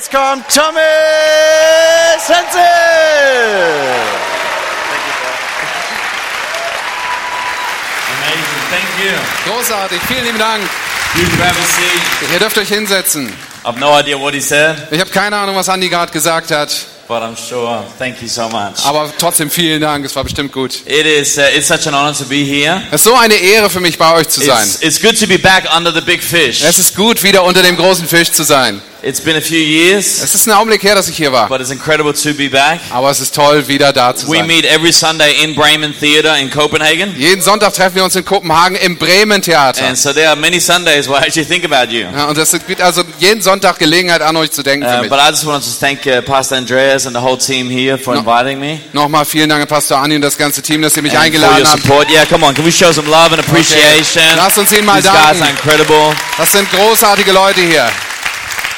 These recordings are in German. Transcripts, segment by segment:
Jetzt kommt Thomas Henzel. Amazing. Thank you. Großartig, vielen lieben Dank. You grab a seat. Ihr dürft euch hinsetzen. I've no idea what he said, Ich habe keine Ahnung, was Andi gerade gesagt hat, but I'm sure. Thank you so much. aber trotzdem vielen Dank, es war bestimmt gut. It is. Uh, it's such an honor to be here. Es ist so eine Ehre für mich, bei euch zu sein. It's, it's good to be back under the big fish. Es ist gut, wieder unter dem großen Fisch zu sein. It's been a few years, Es ist ein Augenblick her, dass ich hier war, but it's incredible to be back. aber es ist toll, wieder da zu We sein. meet every Sunday in Bremen Theatre in Copenhagen. Jeden Sonntag treffen wir uns in Kopenhagen im Bremen Theater. And so there are many Sundays where I actually think about you. Ja, und es gibt also jeden Sonntag Gelegenheit, an euch zu denken Uh, but I just wanted to thank uh, Pastor Andreas and the whole team here for No. inviting me. Nochmal vielen Dank an Pastor Anni und das ganze Team, dass ihr mich and eingeladen habt. Yeah, come on, can we show some love and appreciation? Lasst uns ihnen mal These guys are danken. incredible. Das sind großartige Leute hier.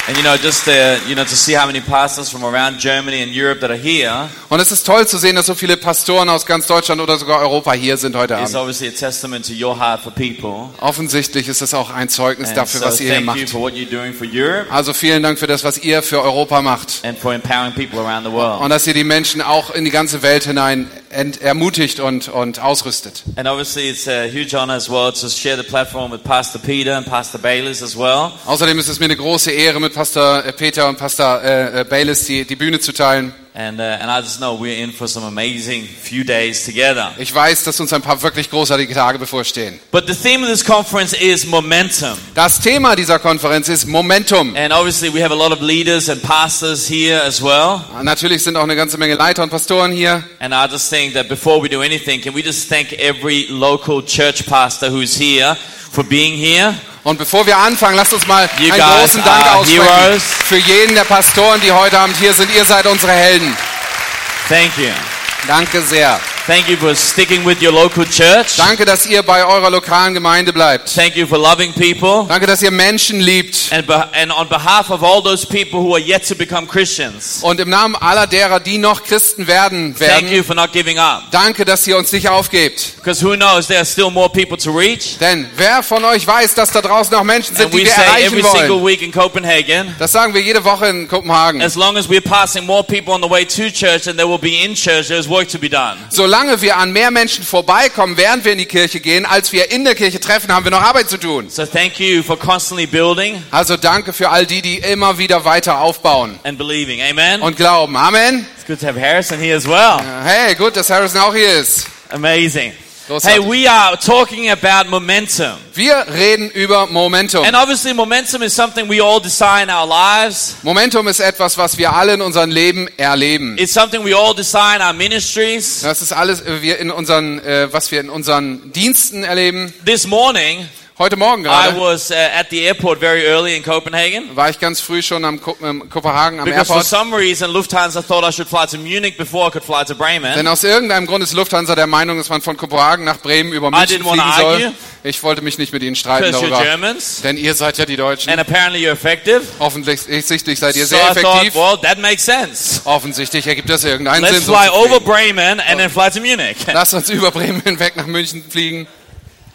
And you know, just uh, you know, to see how many pastors from around Germany and Europe that are here Und es ist toll zu sehen, dass so viele Pastoren aus ganz Deutschland oder sogar Europa hier sind heute is Abend. obviously a testament to your heart for people. Offensichtlich ist es auch ein Zeugnis And dafür, so was ihr hier thank you macht. for what you're doing for Europe Also vielen Dank für das, was ihr für Europa macht. and for empowering people around the world. Und dass ihr die Menschen auch in die ganze Welt hinein ermutigt und, und ausrüstet. And obviously, it's a huge honor as well to share the platform with Pastor Peter and Pastor Bayless as well. Außerdem ist es mir eine große Ehre, mit Pastor äh, Peter und Pastor äh, äh, Baylis die, die Bühne zu teilen. And uh, and I just know we're in for some amazing few days together. Ich weiß, dass uns ein paar wirklich großartige Tage bevorstehen. But the theme of this conference is momentum. Das Thema dieser Konferenz ist Momentum. And obviously, we have a lot of leaders and pastors here as well. Natürlich sind auch eine ganze Menge Leiter und Pastoren hier. And I just think that before we do anything, can we just thank every local church pastor who's here for being here? Und bevor wir anfangen, lasst uns mal You einen großen Dank aussprechen heroes. für jeden der Pastoren, die heute Abend hier sind. Ihr seid unsere Helden. Thank you. Danke sehr. Thank you for sticking with your local church. Danke, dass ihr bei eurer lokalen Gemeinde bleibt. Thank you for loving people. Danke, dass ihr Menschen liebt. And, and on behalf of all those people who are yet to become Christians, Und im Namen aller derer, die noch Christen werden thank werden, you for not giving up. danke, dass ihr uns nicht aufgebt. Because who knows, there are still more people to reach. Denn wer von euch weiß, dass da draußen noch Menschen sind, And die wir erreichen every single wollen? week in Copenhagen, Das sagen wir jede Woche in Kopenhagen. as long as we're passing more people on the way to church than there will be in church, there's work to be done. Solange wir an mehr Menschen vorbeikommen, während wir in die Kirche gehen, als wir in der Kirche treffen, haben wir noch Arbeit zu tun. So thank you for constantly building Also danke für all die, die immer wieder weiter aufbauen and believing. Amen. und glauben. Amen. It's good to have Harrison here as well. Hey, gut, dass Harrison auch hier ist. Amazing. Großartig. Hey, we are talking about momentum. Wir reden über Momentum. And obviously, momentum is something we all desire in our lives. Momentum ist etwas, was wir alle in unserem Leben erleben. It's something we all desire in our ministries. Das ist alles, äh, wir in unseren, äh, was wir in unseren Diensten erleben. This morning, Heute Morgen I gerade was uh, at the airport very early in Copenhagen. war ich ganz früh schon am Ko ähm, Kopenhagen am Because for Airport. some reason, Lufthansa thought I should fly to Munich before I could fly to Bremen. Denn aus irgendeinem Grund ist Lufthansa der Meinung, dass man von Kopenhagen nach Bremen über München fliegen soll. argue. Ich wollte mich nicht mit ihnen streiten Because you're darüber. Germans. Denn ihr seid ja die Deutschen. And apparently, you're effective. Offensichtlich seid ihr So sehr I thought, effektiv. well, that makes sense. Offensichtlich ergibt das irgendeinen Let's Sinn. so fly zu over. Bremen and then fly to Munich. Lasst uns über Bremen hinweg nach München fliegen.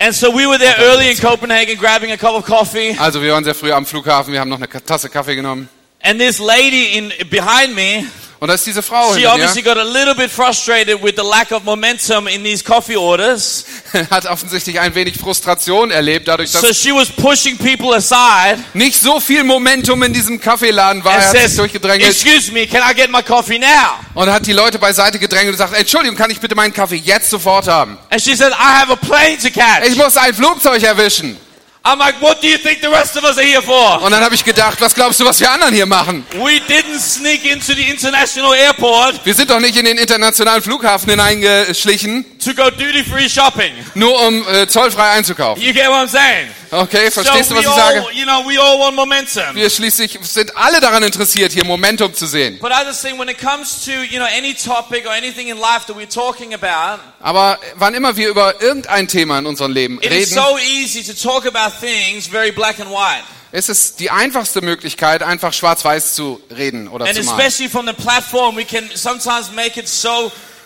And so we were there early in Copenhagen grabbing a cup of coffee. Also wir waren sehr früh am Flughafen, wir haben noch eine Tasse Kaffee genommen. And this lady in behind me, Und da ist diese Frau she hinter obviously got a little bit frustrated with the lack of momentum in these coffee orders. hat offensichtlich ein wenig Frustration erlebt, dadurch, dass So she was pushing people aside nicht so viel Momentum in diesem Kaffeeladen war. Er hat sich says, durchgedrängelt excuse me, can I get my coffee now? und hat die Leute beiseite gedrängelt und gesagt, Entschuldigung, kann ich bitte meinen Kaffee jetzt sofort haben? And she said, I have a plane to catch. Ich muss ein Flugzeug erwischen. I'm like, what do you think the rest of us are here for? Und dann habe ich gedacht, was glaubst du, was wir anderen hier machen? We didn't sneak into the international airport Wir sind doch nicht in den internationalen Flughafen hineingeschlichen, to go duty free shopping. nur um äh, zollfrei einzukaufen. You get what I'm saying? Okay, verstehst so du, was ich sage? all, you know. Wir schließlich sind alle daran interessiert, hier Momentum zu sehen. But I just think when it comes to, you know, any topic or anything in life that we're talking about, Aber wann immer wir über irgendein Thema in unserem Leben it reden, so easy to talk about things very black and white. ist es die einfachste Möglichkeit, einfach schwarz-weiß zu reden oder And zu malen.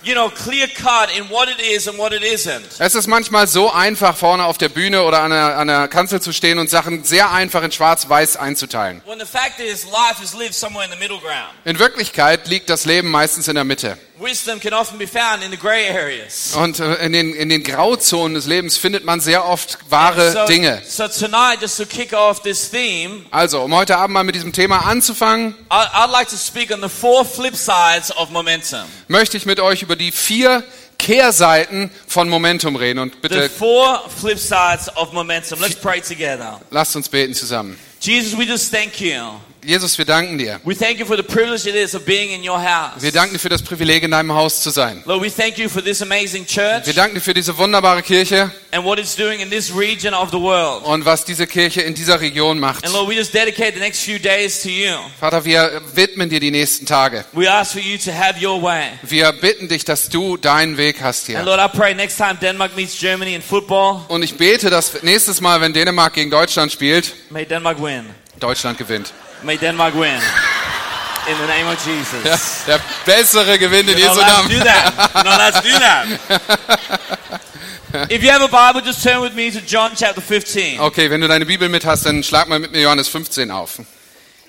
You know, clear cut in what it is and what it isn't. Es ist manchmal so einfach, vorne auf der Bühne oder an der, an der Kanzel zu stehen und Sachen sehr einfach in schwarz-weiß einzuteilen. When the fact is, life is lived somewhere in the middle ground. In Wirklichkeit liegt das Leben meistens in der Mitte. Wisdom can often be found in the gray areas. Und äh, in den, in den Grauzonen des Lebens findet man sehr oft wahre so, Dinge. so tonight, just to kick off this theme, Also, um heute Abend mal mit diesem Thema anzufangen, I, I'd like to speak on the four flip sides of momentum. möchte ich mit euch über die vier Kehrseiten von Momentum reden. Und The bitte four flip sides of momentum. Let's pray together. lasst uns beten zusammen. Jesus, we just thank you. Jesus, wir danken dir. We thank you for the privilege it is of being in your house. Wir danken dir für das Privileg, in deinem Haus zu sein. Lord, we thank you for this amazing church Wir danken dir für diese wunderbare Kirche and what it's doing in this region of the world. und was diese Kirche in dieser Region macht. And Lord, we just dedicate the next few days to you. Vater, wir widmen dir die nächsten Tage. We ask for you to have your way. Wir bitten dich, dass du deinen Weg hast And hier. Lord, I pray next time Denmark meets Germany in football, Und ich bete, dass nächstes Mal, wenn Dänemark gegen Deutschland spielt, may Denmark win. Deutschland gewinnt. May Denmark win. In the name of Jesus. Ja, der bessere gewinnt in Jesu to do Namen. that. Allowed to do that. If you have a Bible, just turn with me to John chapter 15. Okay, wenn du deine Bibel mit hast, dann schlag mal mit mir Johannes 15 auf.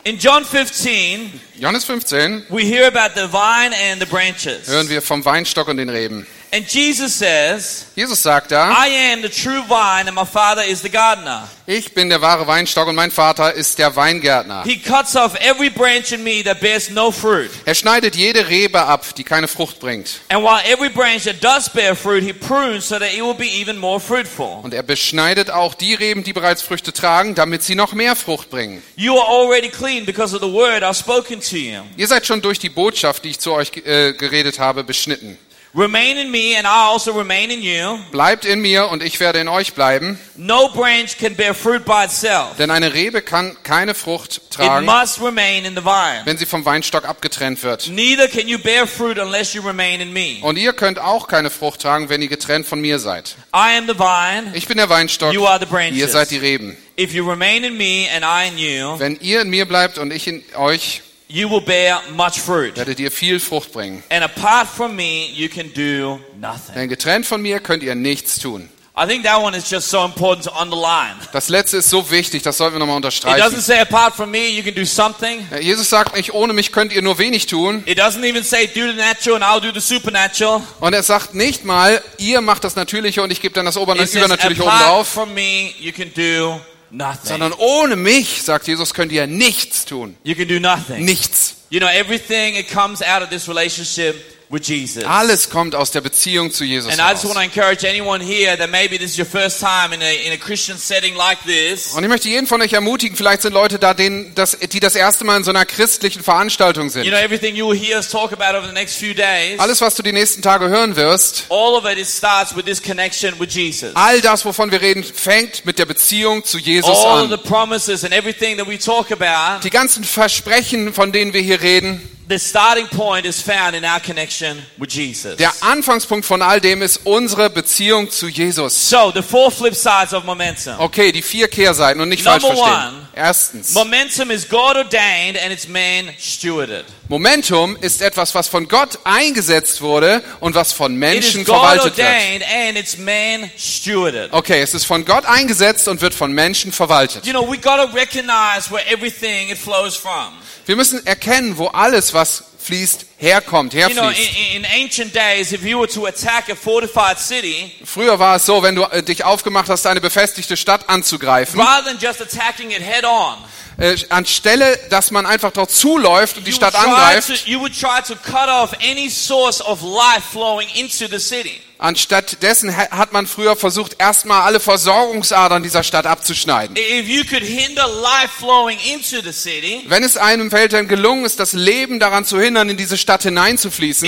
In John 15, Johannes 15 we hear about the vine and the branches. hören wir vom Weinstock und den Reben. And Jesus says, Jesus sagt da, I am the true vine and my Father is the gardener. ich bin der wahre Weinstock und mein Vater ist der Weingärtner. He cuts off every branch in me that bears no fruit. Er schneidet jede Rebe ab, die keine Frucht bringt. And while every branch that does bear fruit, he prunes so that it will be even more fruitful. Und er beschneidet auch die Reben, die bereits Früchte tragen, damit sie noch mehr Frucht bringen. You are already clean because of the word I've spoken to you. Ihr seid schon durch die Botschaft, die ich zu euch äh, geredet habe, beschnitten. Remain in me and I also remain in you. Bleibt in mir und ich werde in euch bleiben, No branch can bear fruit by itself. denn eine Rebe kann keine Frucht It tragen, must remain in the vine. wenn sie vom Weinstock abgetrennt wird. Neither can you bear fruit unless you remain in me. Und ihr könnt auch keine Frucht tragen, wenn ihr getrennt von mir seid. I am the vine. Ich bin der Weinstock, You are the ihr seid branches. die Reben. If you remain in me and I in you, Wenn ihr in mir bleibt und ich in euch, you will bear much fruit. werdet ihr viel Frucht bringen. And apart from me, you can do nothing. Denn getrennt von mir könnt ihr nichts tun. I think that one is just so important to underline. Das letzte ist so wichtig, das sollten wir nochmal It unterstreichen. doesn't say apart from me, you can do something. Jesus sagt nicht, ohne mich könnt ihr nur wenig tun. It doesn't even say do the natural and I'll do the supernatural. Und er sagt nicht mal, ihr macht das Natürliche und ich gebe dann das Ober It says Übernatürliche apart from me, you can do nothing. Sondern ohne mich, sagt Jesus, könnt ihr nichts tun. You can do nothing. Nichts. You know, everything, it comes out of this relationship with Jesus. Alles kommt aus der Beziehung zu Jesus And I just want to encourage anyone here that maybe this is your first time in a, in a Christian setting like this. Und ich möchte jeden von euch ermutigen, vielleicht sind Leute da, denen, das, die das erste Mal in so einer christlichen Veranstaltung You sind. know, everything you will hear us talk about over the next few days, Alles, was du die nächsten Tage hören wirst, all of it, it starts with this connection with Jesus. all das, wovon wir reden, fängt mit der Beziehung zu Jesus All of the an. promises and everything that we talk about, Die ganzen Versprechen, von denen wir hier reden, the starting point is found in our connection with Jesus. der Anfangspunkt von all dem ist unsere Beziehung zu Jesus. So, the four flip sides of momentum. Okay, die vier Kehrseiten und nicht falsch Number verstehen. one. Erstens, Momentum is God ordained and it's man stewarded. Momentum ist etwas, was von Gott eingesetzt wurde und was von It Menschen verwaltet wird. ordained and it's man stewarded. Okay, es ist von Gott eingesetzt und wird von Menschen verwaltet. You know, we got to recognize where everything it flows from. Wir müssen erkennen, wo alles, was fließt, herkommt, You know, in, herfließt. in ancient days, if you were to attack a fortified city, Früher war es so, wenn du äh, dich aufgemacht hast, eine befestigte Stadt anzugreifen, rather than just attacking it head on, äh, anstelle, dass man einfach dort zuläuft und die you Stadt would, try angreift, to, you would try to cut off any source of life flowing into the city. Anstatt dessen ha- hat man früher versucht, erstmal alle Versorgungsadern dieser Stadt abzuschneiden. If you could hinder life flowing into the city, Wenn es einem Feldherrn gelungen ist, das Leben daran zu hindern, in diese Stadt hineinzufließen,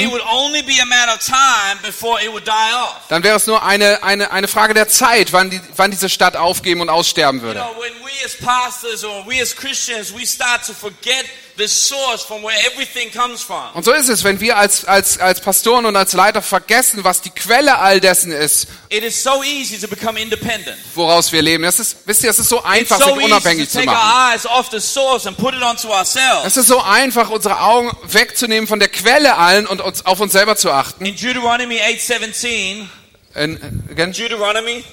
dann wäre es nur eine, eine, eine Frage der Zeit, wann, die, wann diese Stadt aufgeben und aussterben You würde. know, Und so ist es, wenn wir als, als, als Pastoren und als Leiter vergessen, was die Quelle all dessen ist, It is so easy to become independent. woraus wir leben. Das ist, wisst ihr, es ist so einfach, sich easy to unabhängig zu take machen. our eyes off the source and put it onto ourselves. Es ist so einfach, unsere Augen wegzunehmen von der Quelle allen und uns auf uns selber zu achten. In Deuteronomy 8:17, In, again? Deuteronomy,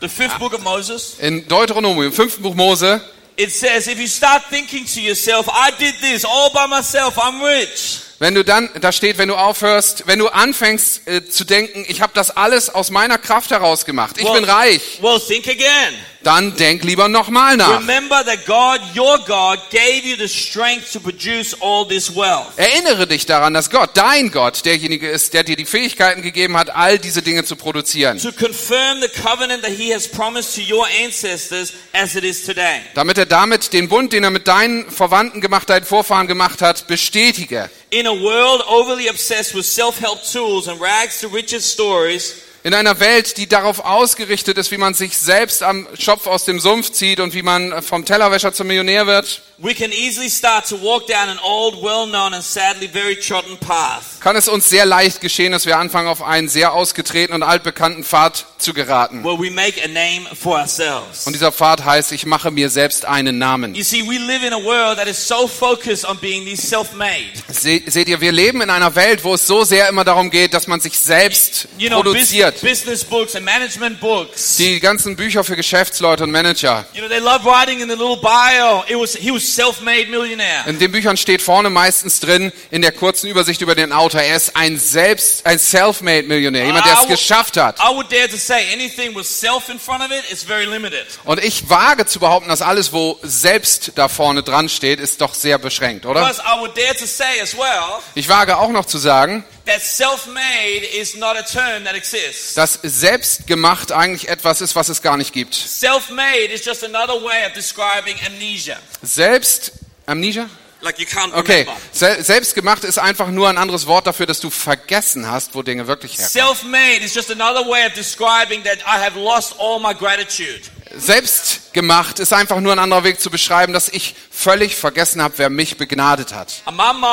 the fifth book of Moses, in Deuteronomium, im fünften Buch Mose, it says, if you start thinking to yourself, I did this all by myself, I'm rich. wenn du dann, da steht, wenn du aufhörst, wenn du anfängst äh, zu denken, ich habe das alles aus meiner Kraft heraus gemacht, ich bin reich, well, think again. Dann denk lieber nochmal nach. Remember that God, your God, gave you the strength to produce all this wealth. Erinnere dich daran, dass Gott, dein Gott, derjenige ist, der dir die Fähigkeiten gegeben hat, all diese Dinge zu produzieren. To confirm the covenant that He has promised to your ancestors as it is today. Damit er damit den Bund, den er mit deinen Verwandten gemacht, deinen Vorfahren gemacht hat, bestätige. In a world overly obsessed with self-help tools and rags to riches stories, In einer Welt, die darauf ausgerichtet ist, wie man sich selbst am Schopf aus dem Sumpf zieht und wie man vom Tellerwäscher zum Millionär wird, we can easily start to walk down an old, well-known and sadly very trodden path. kann es uns sehr leicht geschehen, dass wir anfangen, auf einen sehr ausgetretenen und altbekannten Pfad zu geraten. where we make a name for ourselves. Und dieser Pfad heißt, ich mache mir selbst einen Namen. You see, we live in a world that is so focused on being these self-made. Se seht ihr, wir leben in einer Welt, wo es so sehr immer darum geht, dass man sich selbst You know, produziert. business books and management books. Die ganzen Bücher für Geschäftsleute und Manager. You know, they love writing in the little bio. It was he was. In den Büchern steht vorne meistens drin, in der kurzen Übersicht über den Autor, er ist ein selbst, ein self-made Millionär, jemand, der es geschafft hat. I would dare to say anything with self in front of it is very limited. Und ich wage zu behaupten, dass alles, wo selbst da vorne dran steht, ist doch sehr beschränkt, oder? Ich wage auch noch zu sagen, that self-made is not a term that exists. dass selbstgemacht eigentlich etwas ist, was es gar nicht gibt. Self-made is just another way of describing amnesia. Selbst, Amnesia? Like you can't Okay, remember. Se selbstgemacht ist einfach nur ein anderes Wort dafür, dass du vergessen hast, wo Dinge wirklich herkommen. Self-made is just another way of describing that I have lost all my gratitude. Selbstgemacht ist einfach nur ein anderer Weg zu beschreiben, dass ich völlig vergessen habe, wer mich begnadet hat. Mom.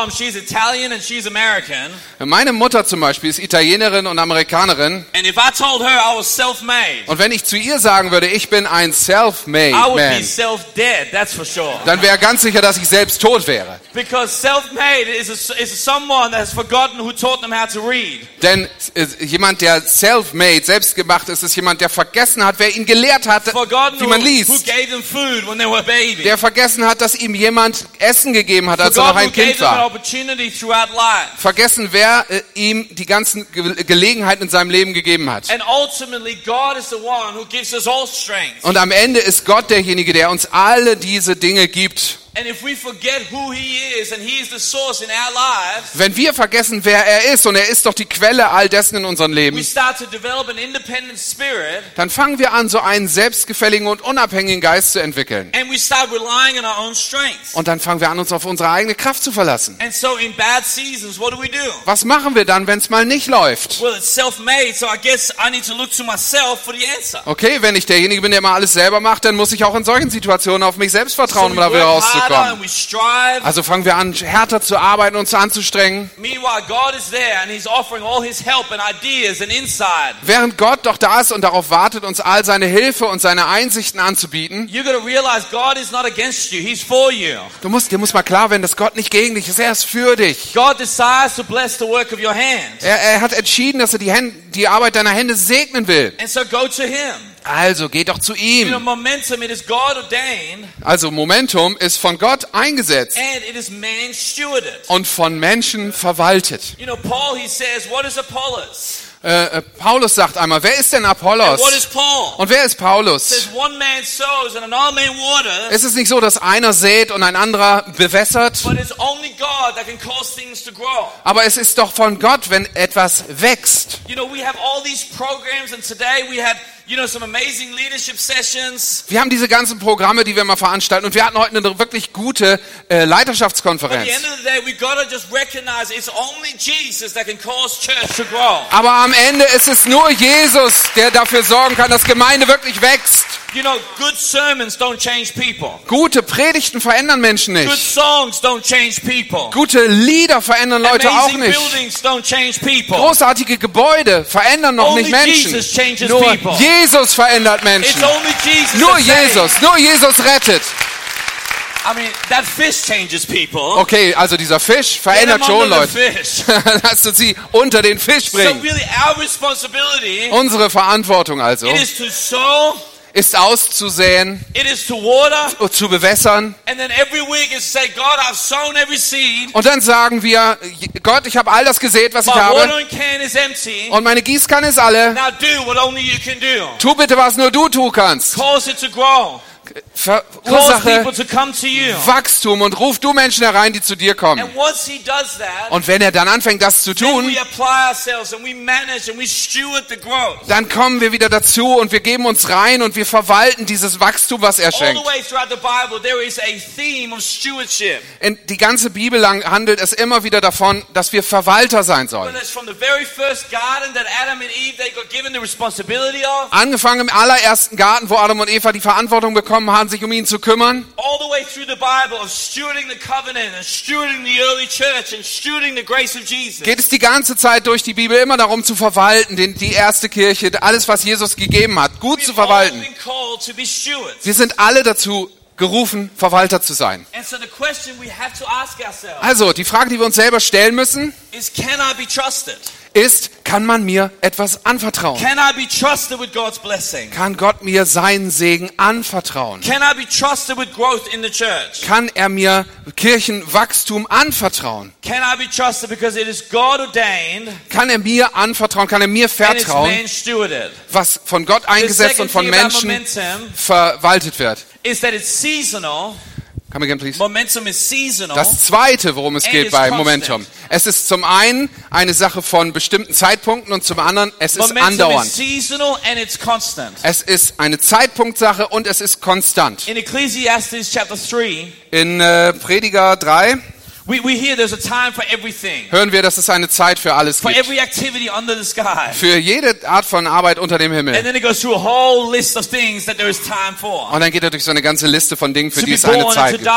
Meine Mutter zum Beispiel ist Italienerin und Amerikanerin. Und wenn ich zu ihr sagen würde, ich bin ein self-made man, sure. dann wäre ganz sicher, dass ich selbst tot wäre. Because self-made is, a, is someone that has forgotten who taught them how to read. Denn äh, jemand, der self-made, selbstgemacht ist, ist jemand, der vergessen hat, wer ihn gelehrt hat, wie man liest. Gave them food when they were a baby. Der vergessen hat, dass ihm jemand Essen gegeben hat, als er noch ein Kind war. Vergessen, wer äh, ihm die ganzen Ge Gelegenheiten in seinem Leben gegeben hat. And ultimately, God is the one who gives us all strength. Und am Ende ist Gott derjenige, der uns alle diese Dinge gibt. And if we forget who He is and He is the source in our lives, Wenn wir vergessen, wer er ist, und er ist doch die Quelle all dessen in unserem Leben, dann fangen wir an, so einen selbstgefälligen und unabhängigen Geist zu entwickeln. and we start relying on our own strength. Und dann fangen wir an, uns auf unsere eigene Kraft zu verlassen. And so in bad seasons, what do we do? Was machen wir dann, wenn es mal nicht läuft? Well, it's self-made, so I guess I need to look to myself for the answer. Okay, wenn ich derjenige bin, der mal alles selber macht, dann muss ich auch in solchen Situationen auf mich selbst vertrauen, um da wieder rauszukommen. Strive. Also fangen wir an, härter zu arbeiten, uns anzustrengen. Meanwhile, God is there and He's offering all His help and ideas and insight. Während Gott doch da ist und darauf wartet, uns all seine Hilfe und seine Einsichten anzubieten. Du musst, dir muss mal klar werden, dass Gott nicht gegen dich ist, er ist für dich. Er, er hat entschieden, dass er die, Hände, die Arbeit deiner Hände segnen will. And so go to Him. Also geh doch zu You know, ihm. momentum, it is God ordained Also Momentum ist von Gott eingesetzt and it is man stewarded. und von Menschen verwaltet. You know, Paul, he says, what is Apollos? Äh, äh, Paulus sagt einmal, wer ist denn Apollos? Und wer ist Paulus? Es ist nicht so, dass einer sät und ein anderer bewässert, but it's only God that can cause things to grow. aber es ist doch von Gott, wenn etwas wächst. You know, we have all these programs and today we had, you know, some amazing leadership sessions. Wir haben diese ganzen Programme, die wir mal veranstalten und wir hatten heute eine wirklich gute äh, At the Leiterschaftskonferenz. end of the day, we gotta just recognize it's only Jesus that can cause church to grow. Aber am Ende ist es nur Jesus, der dafür sorgen kann, dass Gemeinde wirklich wächst. You know, good sermons don't change people. Gute Predigten verändern Menschen Good nicht. songs don't change people. Gute Lieder verändern Leute auch Amazing nicht. buildings don't change people. Großartige Gebäude verändern noch Only nicht Menschen. Jesus changes Nur people. Jesus verändert It's Menschen. Jesus. Nur. Jesus, nur Jesus rettet. I mean, that fish changes people. Okay, also dieser Fisch verändert schon Leute. Lasst uns sie unter den Fisch responsibility Unsere Verantwortung also it is to sow, ist auszusäen, it is to water, zu bewässern and then every week is to say, God, I've sown every seed. und dann sagen wir, Gott, ich habe all das gesät, was ich habe watering can is empty. und meine Gießkanne ist alle. Now do what only you can do. Tu bitte, was nur du tun kannst. Cause it to grow. Verursache. Wachstum und ruf du Menschen herein, die zu dir kommen. Und wenn er dann anfängt, das zu tun, dann kommen wir wieder dazu und wir geben uns rein und wir verwalten dieses Wachstum, was er schenkt. In die ganze Bibel lang handelt es immer wieder davon, dass wir Verwalter sein sollen. Angefangen im allerersten Garten, wo Adam und Eva die Verantwortung bekommen haben, sich um ihn zu kümmern, all the way through the Bible of stewarding the covenant and stewarding the early church and stewarding the grace of Jesus. geht es die ganze Zeit durch die Bibel immer darum zu verwalten, den, die erste Kirche, alles, was Jesus gegeben hat, gut zu verwalten. Wir sind alle dazu gerufen, Verwalter zu sein. Also, die Frage, die wir uns selber stellen müssen, is ist, kann man mir etwas anvertrauen? Kann Gott mir seinen Segen anvertrauen? Can I be trusted with growth in the church? Kann er mir Kirchenwachstum anvertrauen? Can I be trusted because it is God ordained Kann er mir anvertrauen? Kann er mir vertrauen, was von Gott eingesetzt und von Menschen verwaltet wird? is that it's seasonal. Come again, please. Momentum is seasonal. Das zweite, worum es geht it's bei. Momentum. Es ist zum einen eine Sache von bestimmten Zeitpunkten und zum anderen, es ist Momentum andauernd. is seasonal and it's constant. Es ist eine Zeitpunktsache und es ist konstant. In Ecclesiastes chapter 3, In äh, Prediger 3 we, we hear there's a time for everything, hören wir, dass es eine Zeit für alles for gibt. every activity under the sky. Für jede Art von Arbeit unter dem And Himmel. then it goes through a whole list of things that there is time for. Und dann geht er durch so eine ganze Liste von Dingen, für To die es eine Zeit gibt.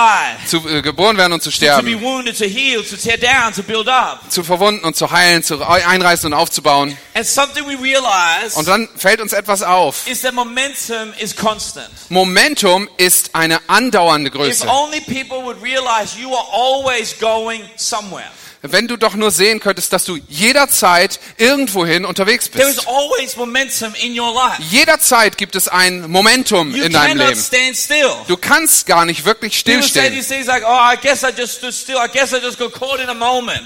Zu äh, geboren werden und zu To be sterben. wounded, to heal, to tear down, to build up. Zu verwunden und zu heilen, zu einreißen und aufzubauen. And something we realize Und dann fällt uns etwas auf. is that momentum is constant. Momentum ist eine andauernde If Größe. only people would realize you are always going somewhere. Wenn du doch nur sehen könntest, dass du jederzeit irgendwohin unterwegs There is bist. always momentum in your life. Jederzeit gibt es ein Momentum You in deinem Leben. stand still. Du kannst gar nicht wirklich stillstehen. like, oh.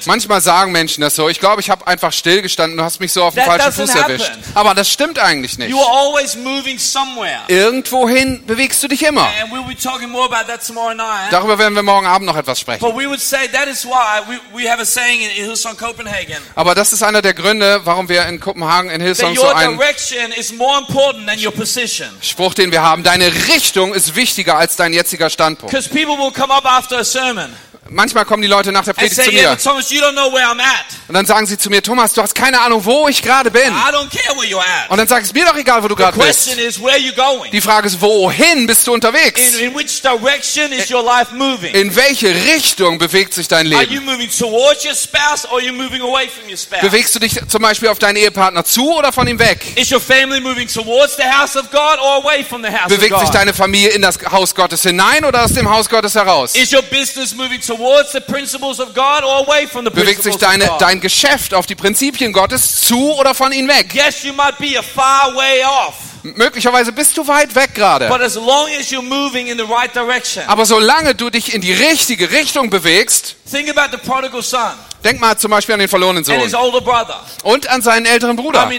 Manchmal sagen Menschen das so. Ich glaube, ich habe einfach stillgestanden. Du hast mich so auf den That falschen Fuß erwischt. happen. Aber das stimmt eigentlich nicht. You are always moving somewhere. Irgendwohin bewegst du dich immer. And we'll be talking more about that tomorrow night. Darüber werden wir morgen Abend noch etwas sprechen. But we would say that is why we, we have a saying in Hillsong Copenhagen Aber das ist einer der Gründe, warum wir in Kopenhagen in Hillsong so einen direction is more important than your position. Spruch, den wir haben. Deine Richtung ist wichtiger als dein jetziger Standpunkt. Manchmal kommen die Leute nach der Predigt say, zu mir Thomas, und dann sagen sie zu mir, Thomas, du hast keine Ahnung, wo ich gerade bin. Und dann sag ich, es mir doch egal, wo du gerade bist. is? Die Frage ist, wohin bist du unterwegs? In, in? In welche Richtung bewegt sich dein Leben? Bewegst du dich zum Beispiel auf deinen Ehepartner zu oder von ihm weg? Bewegt sich deine Familie in das Haus Gottes hinein oder aus dem Haus Gottes heraus? Is your business moving towards Bewegt sich deine, dein Geschäft auf die Prinzipien Gottes zu oder von ihm weg? yes, you might be a far way off, Möglicherweise bist du weit weg gerade. but as long as you're moving in the right direction. Aber solange du dich in die richtige Richtung bewegst, Think about the prodigal son denk mal zum Beispiel an den verlorenen Sohn und an seinen älteren Bruder.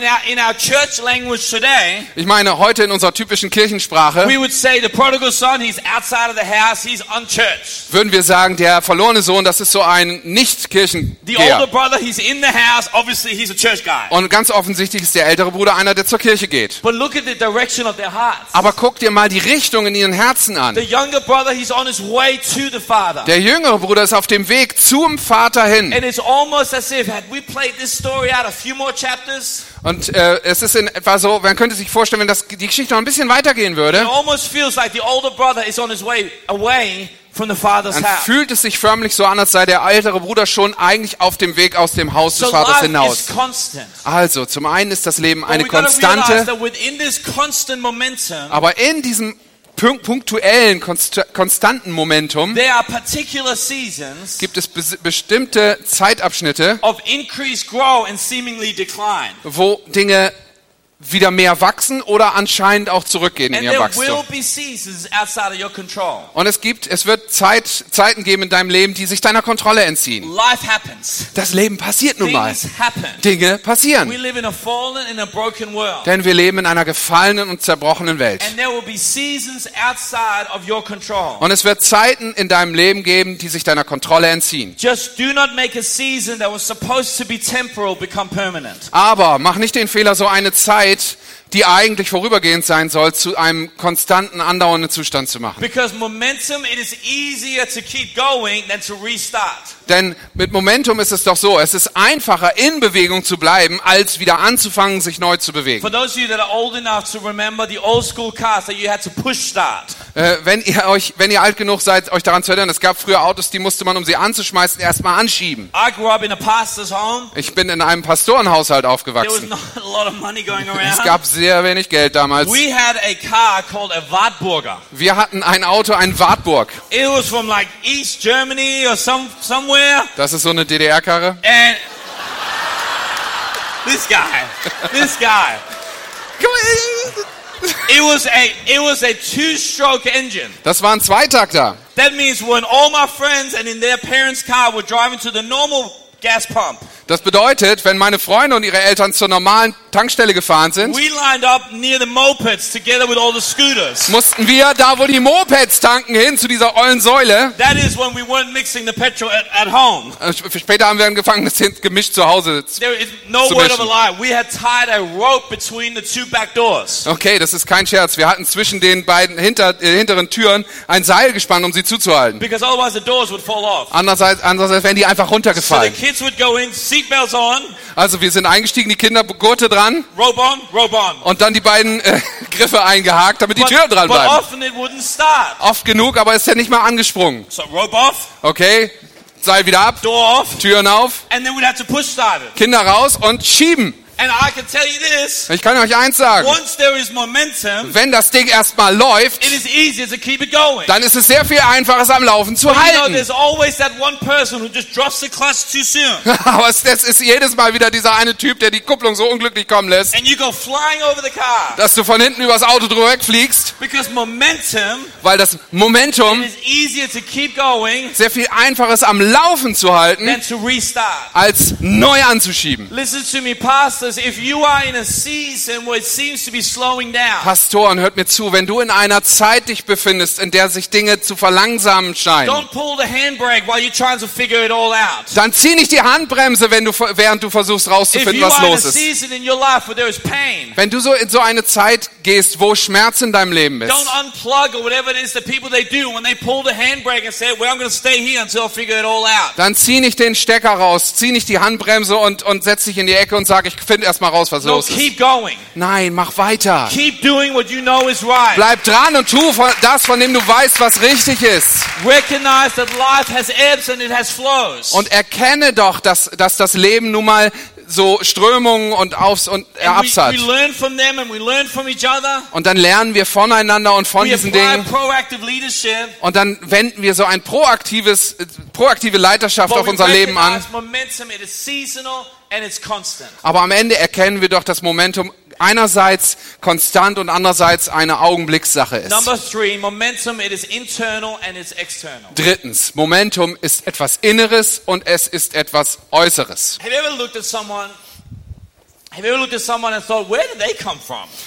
Ich meine, heute in unserer typischen Kirchensprache we would say the prodigal son, he's outside of the house, he's unchurched. würden wir sagen, der verlorene Sohn, das ist so ein The older Nicht-Kirchengeher. Und ganz offensichtlich ist der ältere Bruder einer, der zur Kirche geht. But look at the direction of their hearts. Aber guck dir mal die Richtung in ihren Herzen an. The younger brother, he's on his way to the father. Der jüngere Bruder ist auf dem Weg zum Vater hin. And it's almost as if had we played this story out a few more chapters, Und äh, es ist in etwa so, man könnte sich vorstellen, wenn das, die Geschichte noch ein bisschen weitergehen it würde, almost feels like the older brother is on his way away from the father's dann fühlt es sich förmlich so an, als sei der ältere Bruder schon eigentlich auf dem Weg aus dem Haus des Vaters hinaus. Also, zum einen ist das Leben eine Konstante, aber in diesem punktuellen, konst konstanten Momentum gibt es bes bestimmte Zeitabschnitte, wo Dinge wieder mehr wachsen oder anscheinend auch zurückgehen in And ihr Wachstum. Und es gibt, es wird Zeit, Zeiten geben in deinem Leben, die sich deiner Kontrolle entziehen. Das Leben passiert nun mal. Dinge passieren. Denn wir leben in einer gefallenen und zerbrochenen Welt. Und es wird Zeiten in deinem Leben geben, die sich deiner Kontrolle entziehen. Aber mach nicht den Fehler, so eine Zeit, die eigentlich vorübergehend sein soll, zu einem konstanten, andauernden Zustand zu machen. Because momentum, it is easier to keep going than to restart. Denn mit Momentum ist es doch so, es ist einfacher, in Bewegung zu bleiben, als wieder anzufangen, sich neu zu bewegen. For those of you that are old enough to remember the old school cars that you had to push start. Äh, wenn ihr euch, wenn ihr alt genug seid, euch daran zu erinnern, es gab früher Autos, die musste man, um sie anzuschmeißen, erstmal anschieben. I grew up in a pastor's home. Ich bin in einem Pastorenhaushalt There was aufgewachsen. not a lot of money going Es around. gab sehr wenig Geld damals. We had a car called a Wartburger. Wir hatten ein Auto, ein Wartburg. It was from like East Germany or some somewhere. Das ist so eine DDR-Karre. And this guy, this guy, it was a it was a two-stroke engine. Das war ein Zweitakter. That means when all my friends and in their parents' car were driving to the normal Das bedeutet, wenn meine Freunde und ihre Eltern zur normalen Tankstelle gefahren sind, we lined up near the mopeds together with all the scooters. mussten wir da, wo die Mopeds tanken, hin zu dieser ollen Säule. That is when we weren't mixing the petrol at, at home. Äh, sp- Später haben wir angefangen, das gemischt zu Hause. There is no Zu word of a mischen. lie. We had tied a rope between the two back doors. Okay, das ist kein Scherz. Wir hatten zwischen den beiden hinter, äh, hinteren Türen ein Seil gespannt, um sie zuzuhalten. Because otherwise the doors would fall off. Andererseits, andererseits wären die einfach So runtergefallen. Kids would go in, seatbelts on, Also wir sind eingestiegen, die Kinder Gurte dran rope on, rope on. und dann die beiden äh, Griffe eingehakt, damit die But, Türen dran but bleiben. often it wouldn't start. Oft genug, aber ist ja nicht mal angesprungen. So rope off, Okay, Seil wieder ab, door off, Türen auf, and then we'd have to push. Kinder raus und schieben. And I can tell you this, Ich kann euch eins sagen. once there is momentum, Wenn das Ding erstmal läuft, it is easier to keep it going. dann ist es sehr viel einfacher, es am Laufen zu But you know, halten. there's always that one person who just drops the clutch too soon. Aber es, ist jedes Mal wieder dieser eine Typ, der die Kupplung so unglücklich kommen lässt, And you go flying over the car. dass du von hinten übers Auto drüber wegfliegst, Because momentum, weil das Momentum it is easier to keep going sehr viel einfacher ist, am Laufen zu halten, than to restart. als neu anzuschieben. Listen to me, pastors. Pastoren, hört mir zu, wenn du in einer Zeit dich befindest, in der sich Dinge zu verlangsamen scheinen, don't pull the handbrake while you're trying to figure it all out. dann zieh nicht die Handbremse, wenn du, während du versuchst rauszufinden, was los ist. Wenn du so in so eine Zeit gehst, wo Schmerz in deinem Leben ist, don't unplug or whatever it is that people they do when they pull the handbrake and say, "Well, I'm going to stay here until I figure it all out." dann zieh nicht den Stecker raus, zieh nicht die Handbremse und, und setz dich in die Ecke und sag, ich finde erst mal raus, was No, los ist. going. Nein, mach weiter. Keep doing what you know is right. Bleib dran und tu von- das, von dem du weißt, was richtig ist. Recognize that life has ebbs and it has flows. Und erkenne doch, dass, dass das Leben nun mal so Strömungen und Aufs und äh, And Abs hat. we, we learn from them and we learn from each other. Und dann lernen wir voneinander und von diesen Dingen. Und dann wenden wir so ein proaktives, äh, proaktive Leiterschaft auf unser Leben an. Aber am Ende erkennen wir doch, dass Momentum einerseits konstant und andererseits eine Augenblickssache ist. Number three, momentum, it is internal and it's external. Drittens, Momentum ist etwas Inneres und es ist etwas Äußeres. Have you ever looked at someone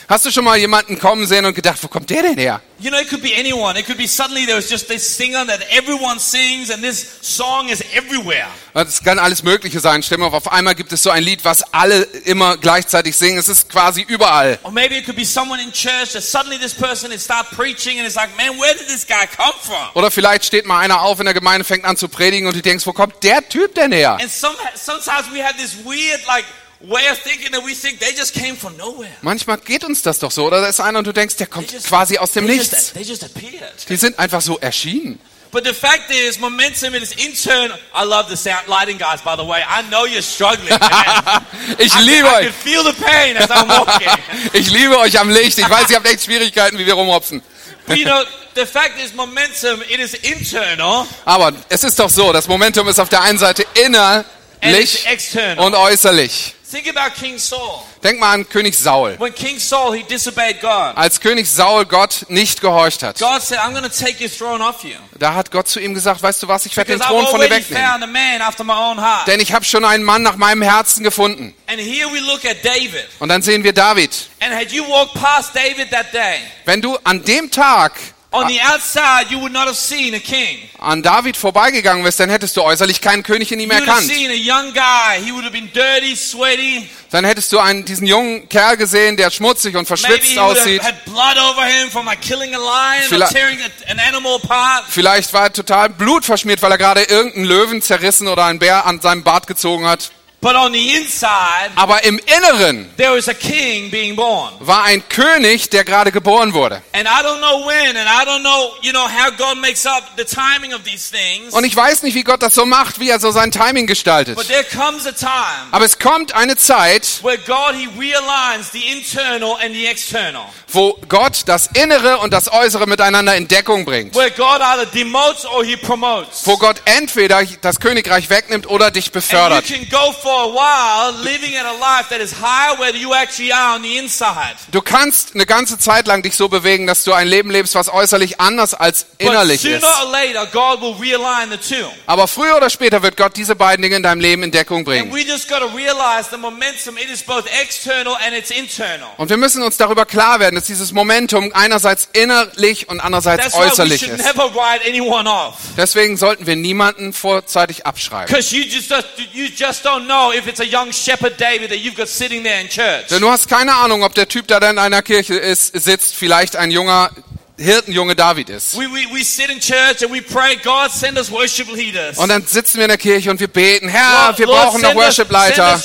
Hast du schon mal jemanden kommen sehen und gedacht, wo kommt der denn her? You know, it could be anyone. It could be suddenly there was just this singer that everyone sings and this song is everywhere. Es kann alles Mögliche sein. Stell mal auf, einmal gibt es so ein Lied, was alle immer gleichzeitig singen. Es ist quasi überall. Or maybe it could be someone in church that suddenly this person is start preaching and it's like, man, where did this guy come from? Oder vielleicht steht mal einer auf in der Gemeinde, fängt an zu predigen und du denkst, wo kommt der Typ denn her? And some, sometimes we have this weird like just. Manchmal geht uns das doch so. Oder da ist einer und du denkst, der kommt quasi aus dem Nichts. Just, just. Die sind einfach so erschienen. But the fact is, momentum is internal. I love the sound lighting guys, by the way. I know you're struggling. Man. Ich I, liebe can, I euch. can feel the pain as I'm walking. Ich liebe euch am Licht. Ich weiß, ihr habt echt Schwierigkeiten, wie wir rumhopsen. But you know, the fact is, momentum it is internal Aber es ist doch so, das Momentum ist auf der einen Seite innerlich und äußerlich. Think about King Saul. Denk mal an König Saul. When King Saul he disobeyed God, Als König Saul Gott nicht gehorcht hat, God said, "I'm going to take your throne off you da hat Gott zu ihm gesagt, weißt du was, ich werde den Thron von dir wegnehmen. found a man after my own heart." Denn ich habe schon einen Mann nach meinem Herzen gefunden. And here we look at David. Und dann sehen wir David. And had you walked past David that day, Wenn du an dem Tag on the outside, you would not have seen a king. an David vorbeigegangen wärst, dann hättest du äußerlich keinen König in ihm erkannt. Dann hättest du einen, diesen jungen Kerl gesehen, der schmutzig und verschwitzt aussieht. Vielleicht war er total blutverschmiert, weil er gerade irgendeinen Löwen zerrissen oder einen Bär an seinem Bart gezogen hat. But on the inside, Aber im Inneren there was a king being born. war ein König, der gerade geboren wurde. And I don't know when, and I don't know, you know, how God makes up the timing of these things. Und ich weiß nicht, wie Gott das so macht, wie er so sein Timing gestaltet. But there comes a time Aber es kommt eine Zeit, where God, He realigns the internal and the external. wo Gott das Innere und das Äußere miteinander in Deckung bringt. Where God either demotes or He promotes. Wo Gott entweder das Königreich wegnimmt oder dich And befördert. you can go for a while living at a life that is higher where you actually are on the inside. Du kannst eine ganze Zeit lang dich so bewegen, dass du ein Leben lebst, was äußerlich anders als innerlich ist. sooner or later, God will realign the two. Aber früher oder später wird Gott diese beiden Dinge in deinem Leben in Deckung And bringen. we just got to realize the momentum, it is both external and it's internal. Und wir müssen uns darüber klar werden, dass dieses Momentum einerseits innerlich und andererseits That's why we äußerlich ist. never write anyone off. Deswegen sollten wir niemanden vorzeitig abschreiben. Because you just, you just don't know if it's a young shepherd David that you've got sitting there in church. Denn du hast keine Ahnung, ob der Typ, der da in einer Kirche ist, sitzt, vielleicht ein junger Hirtenjunge David ist. Und dann sitzen wir in der Kirche und wir beten, Herr, wir brauchen noch Worship-Leiter.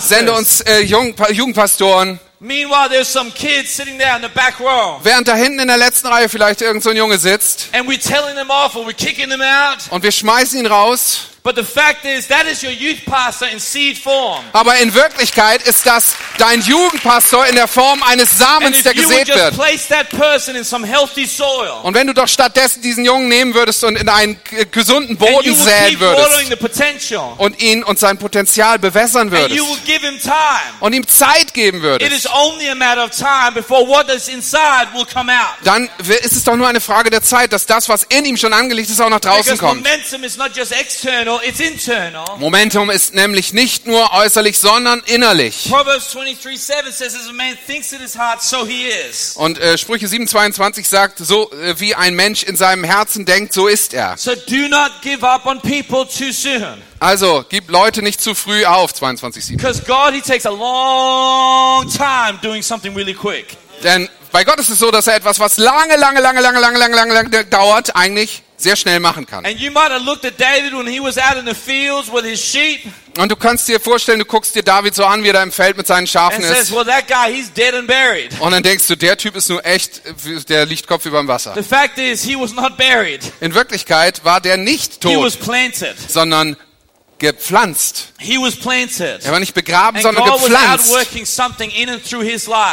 Sende uns äh, Jugendpastoren. Meanwhile, there's some kids sitting there in the back row. Während da hinten in der letzten Reihe vielleicht irgend so ein Junge sitzt And we're telling them off or we're kicking them out. und wir schmeißen ihn raus. But the fact is, that is your youth pastor in seed form. Aber in Wirklichkeit ist das dein Jugendpastor in der Form eines And Samens, if der you would gesät just wird. place that person in some healthy soil, Und wenn du doch stattdessen diesen Jungen nehmen würdest und in einen gesunden and Boden säen würdest und ihn und sein Potenzial bewässern and würdest you will give him time, und ihm Zeit geben it würdest, is only a matter of time before what is inside will come out. dann ist es doch nur eine Frage der Zeit, dass das, was in ihm schon angelegt ist, auch nach draußen kommt. momentum is not just external, it's internal. Momentum ist nämlich nicht nur äußerlich, sondern innerlich. Proverbs 23 7 says, As a man thinks in his heart, so he is. Und äh, Sprüche 7,22 sagt, so äh, wie ein Mensch in seinem Herzen denkt, so ist er. So do not give up on people too soon. Also, gib Leute nicht zu früh auf, 22,7. Because God, He takes a long time doing something really quick. Denn bei Gott ist es so, dass er etwas, was lange, lange, lange, lange, lange, lange, lange, lange dauert, eigentlich sehr schnell machen kann. Und du kannst dir vorstellen, du guckst dir David so an, wie er da im Feld mit seinen Schafen ist. well, that guy, he's dead and buried. Und dann denkst du, der Typ ist nur echt, der liegt Kopf über dem Wasser. In Wirklichkeit war der nicht tot, sondern gepflanzt. He was planted. Er war nicht begraben, And sondern gepflanzt.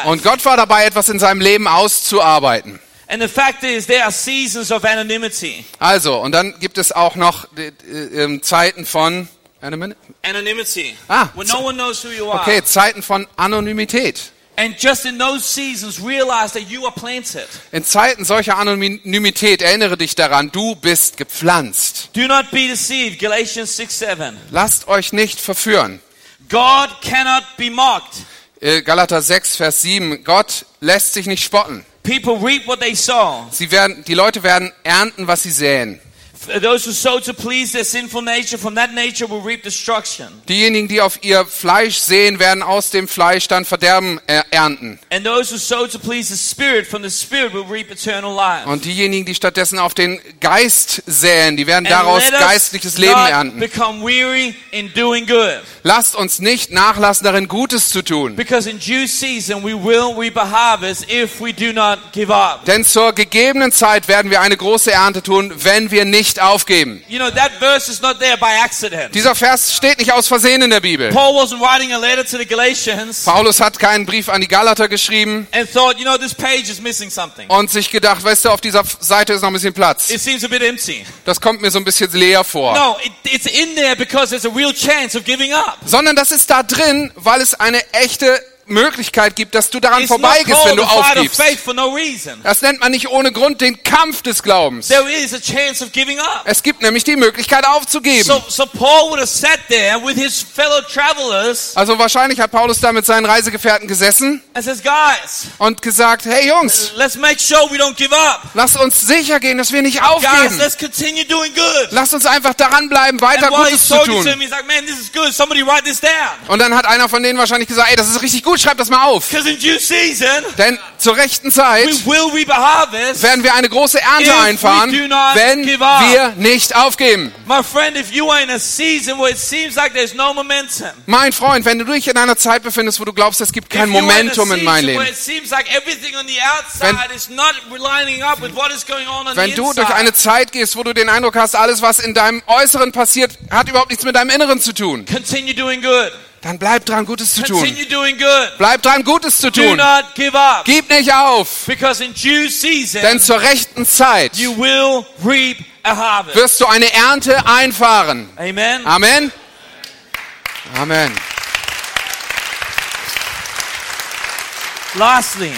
Und Gott war dabei, etwas in seinem Leben auszuarbeiten. And the fact is, there are seasons of anonymity. Also, und dann gibt es auch noch äh, äh, ähm, Zeiten von? Anonymity. Ah, when so- no one knows who you are. okay, Zeiten von Anonymität. And just in those seasons, realize that you are planted. In Zeiten solcher Anonymität erinnere dich daran, du bist gepflanzt. Do not be deceived. Galatians 6 7. Lasst euch nicht verführen. God cannot be mocked. Äh, Galater 6, Vers 7. Gott lässt sich nicht spotten. People reap what they sow. Sie werden, die Leute werden ernten, was sie säen. F- Those who sow to please their sinful nature, from that nature will reap destruction. Diejenigen, die auf ihr Fleisch sehen, werden aus dem Fleisch dann Verderben äh, ernten. And those who sow to please the Spirit, from the Spirit will reap eternal life. Und diejenigen, die stattdessen auf den Geist säen, die werden And daraus geistliches Leben ernten. become weary in doing good. Lasst uns nicht nachlassen darin, Gutes zu tun. Because in due season we will reap a harvest if we do not give up. Denn zur gegebenen Zeit werden wir eine große Ernte tun, wenn wir nicht aufgeben. You know, that verse is not there by accident. Dieser Vers steht nicht aus Versehen in der Bibel. Paul wasn't writing a letter to the Galatians Paulus hat keinen Brief an die Galater geschrieben thought, you know, und sich gedacht, weißt du, auf dieser Seite ist noch ein bisschen Platz. It seems a bit empty. Das kommt mir so ein bisschen leer vor. No, it, it's in there because there's a real chance of giving up. Sondern das ist da drin, weil es eine echte Möglichkeit gibt, dass du daran vorbeigehst, wenn du aufgibst. no. Das nennt man nicht ohne Grund den Kampf des Glaubens. There is a chance of giving up. Es gibt nämlich die Möglichkeit aufzugeben. So, so Paul would have sat there with his fellow travelers Also wahrscheinlich hat Paulus da mit seinen Reisegefährten gesessen says, guys, und gesagt, hey Jungs, let's make sure we don't give up. lasst uns sicher gehen, dass wir nicht Guys, aufgeben. let's continue doing good. Lasst uns einfach daran bleiben, weiter And Gutes zu tun. him, like. Und dann hat einer von denen wahrscheinlich gesagt, ey, das ist richtig gut, schreib das mal auf. Because in due season, Denn zur rechten Zeit werden wir eine große Ernte einfahren, wenn wir nicht aufgeben. Mein Freund, wenn du dich in einer Zeit befindest, wo du glaubst, es gibt kein Momentum in in a mein season where Leben, wenn du durch eine Zeit gehst, wo du den Eindruck hast, alles, was in deinem Äußeren passiert, hat überhaupt nichts mit deinem Inneren zu tun, continue doing good. Dann bleib dran, Gutes zu tun. Bleib dran, Gutes zu Do tun. not give up. Gib nicht auf, Because in due season, denn zur rechten Zeit you will reap a harvest. wirst du eine Ernte einfahren. Amen. Amen. Amen. Lastly,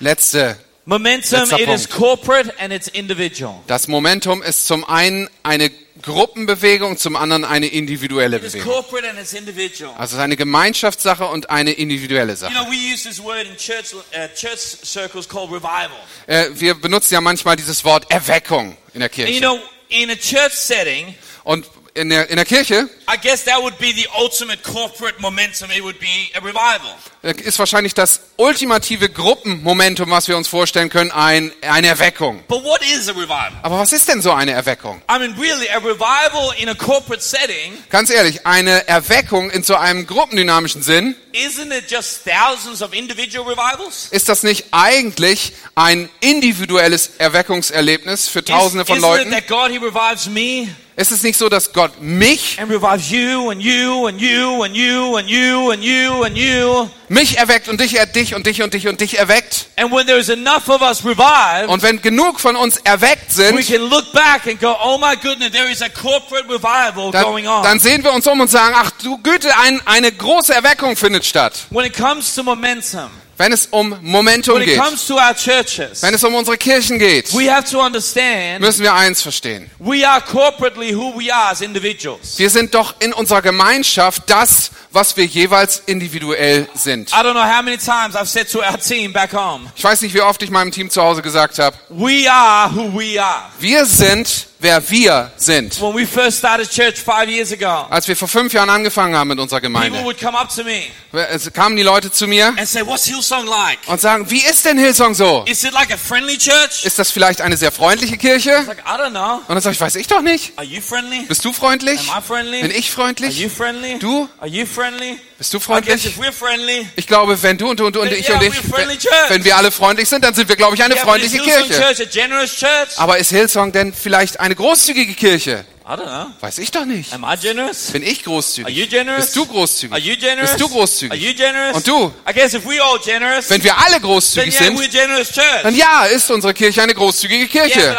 Letzte. momentum, Letzter it is corporate and it's individual. Das Momentum ist zum einen eine Gruppenbewegung, zum anderen eine individuelle Bewegung. Also es ist eine Gemeinschaftssache und eine individuelle You Sache. uh. Äh, wir benutzen ja manchmal dieses Wort Erweckung in der Kirche. Und in der, in der Kirche I guess that would be the ultimate corporate momentum. It would be a revival. ist wahrscheinlich das ultimative Gruppenmomentum, was wir uns vorstellen können, ein, eine Erweckung. But what is a revival? Aber was ist denn so eine Erweckung? I mean, really, a revival in a corporate setting, Ganz ehrlich, eine Erweckung in so einem gruppendynamischen Sinn, isn't it just thousands of individual revivals? ist das nicht eigentlich ein individuelles Erweckungserlebnis für Tausende von Isn't Leuten? it that God, He revives me Ist es nicht so, dass Gott mich, and revives you and you and you and you and you and you and you? mich erweckt und dich, er dich und dich und dich und dich erweckt? And when there's enough of us revived, Und wenn genug von uns erweckt we sind, can look back and go, oh my goodness, there is a corporate revival dann, going on. dann sehen wir uns um und sagen, ach du Güte, ein, eine große Erweckung findet statt. when it comes to momentum, Wenn es um Momentum when it geht, comes to our churches, wenn es um unsere Kirchen geht, we have to understand müssen wir eins verstehen. we are corporately who we are as individuals. Wir sind doch in unserer Gemeinschaft das, was wir jeweils individuell sind. I don't know how many times I've said to our team back home, Ich weiß nicht, wie oft ich meinem Team zu Hause gesagt habe, we are who we are. wir sind, wer wir sind. When we first started church five years ago, Als wir vor fünf Jahren angefangen haben mit unserer people Gemeinde, would come up to me kamen die Leute zu mir and say, what's Hillsong like? und sagen, wie ist denn Hillsong so? Is it like a friendly church? Ist das vielleicht eine sehr freundliche Kirche? Like, I don't know. Und dann sage ich, weiß ich doch nicht. Are you friendly? Bist du freundlich? Am I friendly? Bin ich Are freundlich? you friendly? Du? Bist du freundlich? friendly, Ich glaube, wenn du und du und, und ich yeah, und ich, wenn, wir alle freundlich sind, dann sind wir, glaube ich, eine yeah, freundliche Kirche. Church? Aber ist Hillsong denn vielleicht eine großzügige Kirche? Weiß ich doch nicht. Bin ich großzügig? Bist du großzügig? Bist du großzügig? Und du? Generous, Wenn wir alle großzügig yeah, sind, dann ja, ist unsere Kirche eine großzügige Kirche.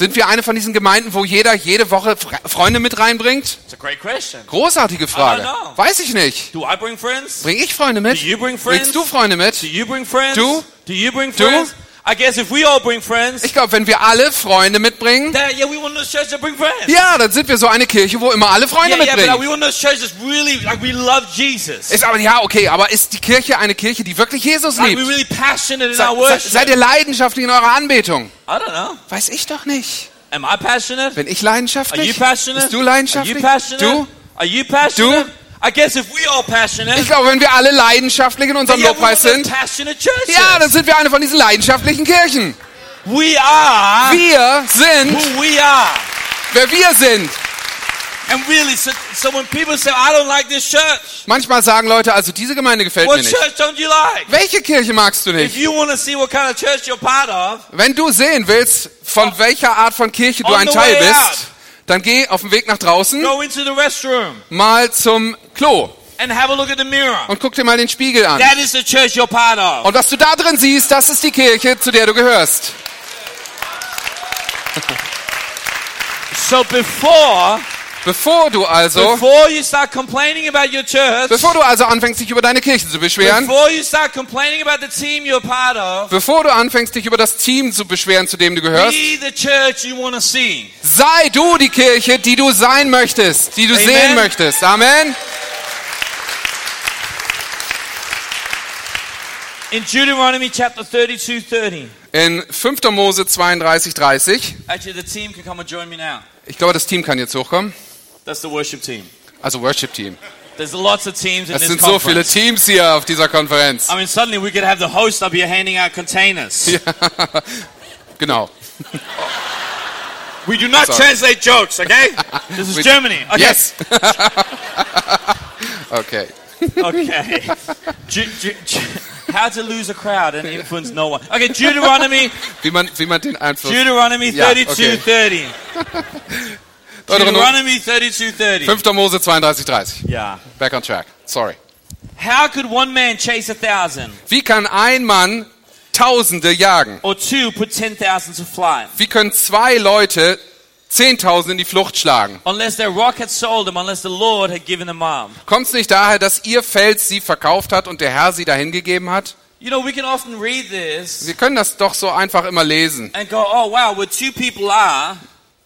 Sind wir eine von diesen Gemeinden, wo jeder jede Woche Fre- Freunde mit reinbringt? Großartige Frage. Weiß ich nicht. Do bring ich Freunde mit? Do you bring friends? Bringst du Freunde Do mit? you bring friends? Du? Do you bring Du? I guess if we all bring friends, Ich glaube, wenn wir alle Freunde mitbringen, then yeah, we want a church that bring friends. ja, dann sind wir so eine Kirche, wo immer alle Freunde Yeah, yeah, but mitbringen. we want a church that's really like we love Jesus. Ist aber ja okay, aber ist die Kirche eine Kirche, die wirklich Jesus Like liebt? really passionate in Se, our worship. seid ihr leidenschaftlich in eurer Anbetung? I don't know. Weiß ich doch nicht. Am I passionate? Bin ich Are you leidenschaftlich? passionate? Bist du Are leidenschaftlich? you passionate? Du? Are you passionate? I guess if we all passionate, Ich glaube, wenn wir alle leidenschaftlich in unserem Lobpreis sind, ja, dann sind wir eine von diesen leidenschaftlichen Kirchen. we are Wir sind, who we are. wer wir sind. And really, so, so when people say, I don't like this church, Manchmal sagen Leute, also diese Gemeinde gefällt mir what nicht. church don't you like? Welche Kirche magst du If nicht? you want to see what kind of church you're part of, Wenn du sehen willst, von welcher Art von Kirche du ein Teil out. Dann geh auf dem Weg nach draußen go into the restroom mal zum Klo and have a look at the mirror. und guck dir mal den Spiegel an. That is the church you're part of. Und was du da drin siehst, das ist die Kirche, zu der du gehörst. So before, Bevor du also, before you start complaining about your church, bevor du also anfängst, dich über deine Kirche zu beschweren, of, bevor du anfängst, dich über das Team zu beschweren, zu dem du gehörst, be the church you want to see. sei du die Kirche, die du sein möchtest, die du Amen. sehen möchtest. Amen. In Deuteronomy chapter 32, 30. In 5. Mose 32, 30, Actually, the team can come and join me now. ich glaube, das Team kann jetzt hochkommen, That's the worship team. also Worship Team. There's lots of teams in Es this sind so viele conference. Teams hier auf dieser Konferenz. I mean, suddenly we could have the host up here handing out containers. Genau. We do not Sorry. translate jokes, okay? This is Germany. Okay. Yes. okay. Okay. Ju- ju- ju- how to lose a crowd and influence no one. Okay, Deuteronomy, Wie man, wie man den Einfluss. Deuteronomy Ja, 32, okay. 30. Deuteronom- Deuteronomy 32, 30. 5. Mose 32, 30. Yeah. Back on track. Sorry. How could one man chase a thousand Wie kann ein Mann Tausende jagen? or two put 10,000 to flight? Wie können zwei Leute Zehntausende in die Flucht schlagen? Unless their rock had sold them, unless the Lord had given them arm. Kommt es nicht daher, dass ihr Fels sie verkauft hat und der Herr sie dahin gegeben hat? You know, we can often read this Wir können das doch so einfach immer lesen. and go, oh wow, where two people are,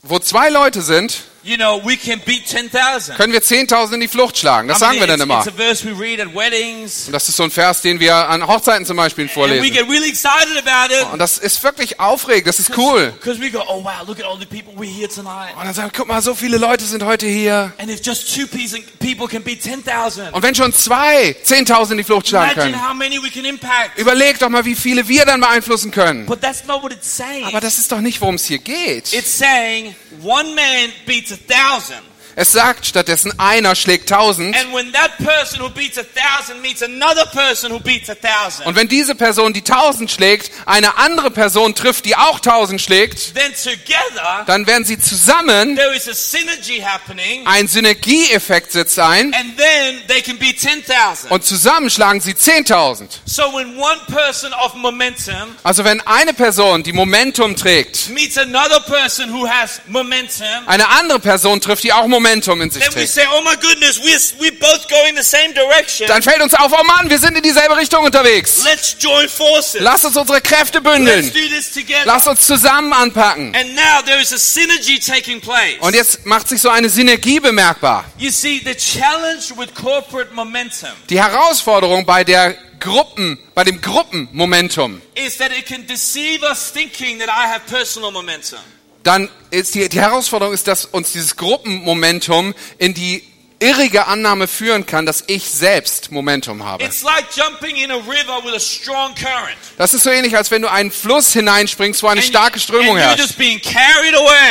Wo zwei Leute sind, you know, we can beat 10,000. können wir Zehntausende in die Flucht schlagen. Das I mean, sagen wir dann immer. it's a verse we read at weddings. Und das ist so ein Vers, den wir an Hochzeiten zum Beispiel vorlesen. get really excited about it. Und das ist wirklich aufregend, das ist cool. Because we go, oh wow, look at all the people we're here tonight. Und dann sagen, wir, guck mal, so viele Leute sind heute hier. And if just two piece- people can beat 10,000, Und wenn schon zwei Zehntausend in die Flucht schlagen imagine können, how many we can impact. überleg doch mal, wie viele wir dann beeinflussen können. But that's not what it's saying. Aber das ist doch nicht, worum es hier geht. It's saying one man beats a thousand. Es sagt stattdessen, einer schlägt tausend. Und wenn diese Person, die tausend schlägt, eine andere Person trifft, die auch tausend schlägt, then together dann werden sie zusammen, ein Synergieeffekt setzt ein and then they can beat 10,000. und zusammen schlagen sie zehntausend. So when one person of momentum Also wenn eine Person, die Momentum trägt, meets another person who has momentum, eine andere Person trifft, die auch Momentum in sich trägt, say, oh goodness, we dann fällt uns auf, oh Mann, wir sind in dieselbe Richtung unterwegs. Let's join forces. Lass uns unsere Kräfte Let's bündeln. do this together. Lass uns zusammen anpacken. And now there is a synergy taking place. Und jetzt macht sich so eine Synergie bemerkbar. You see, the challenge with corporate momentum Die Herausforderung bei der Gruppen, bei dem Gruppenmomentum, is that it can deceive us thinking that I have personal momentum. Dann ist die, die Herausforderung ist, dass uns dieses Gruppenmomentum in die irrige Annahme führen kann, dass ich selbst Momentum habe. It's like jumping in a river with a strong current. Das ist so ähnlich, als wenn du einen Fluss hineinspringst, wo eine And, starke Strömung herrscht.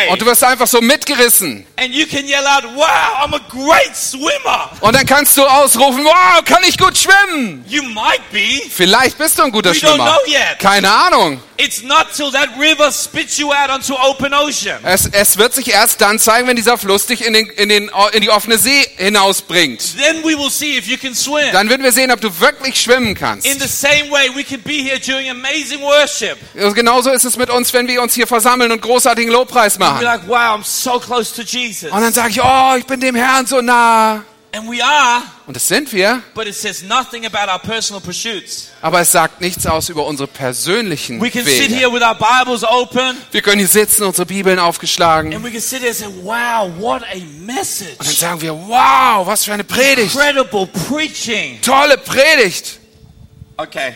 Und du wirst einfach so mitgerissen. And you can yell out, wow, I'm a great swimmer. Und dann kannst du ausrufen, wow, kann ich gut schwimmen. You might be. Vielleicht bist du ein guter Schwimmer. Keine Ahnung. It's not till that river spits you out onto open ocean. Es, es wird sich erst dann zeigen, wenn dieser Fluss dich in, den, in, den, in die offene See hinausbringt. Then we will see if you can swim. Dann werden wir sehen, ob du wirklich schwimmen kannst. In the same way, we can be here during amazing worship. Genauso ist es mit uns, wenn wir uns hier versammeln und großartigen Lobpreis machen. like, wow, I'm so close to Jesus. Und dann sage ich, oh, ich bin dem Herrn so nah. And we are, Und das sind wir, but it says nothing about our personal pursuits. aber es sagt nichts aus über unsere persönlichen We can sit Wege. here with our Bibles open Wir können hier sitzen, unsere Bibeln aufgeschlagen. and we can sit here and say, wow, what a Und dann message. sagen wir, wow, was für eine Predigt. Incredible preaching. Tolle Predigt. Okay.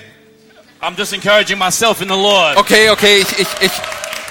I'm just encouraging myself in the Lord. Okay, okay, ich, ich, ich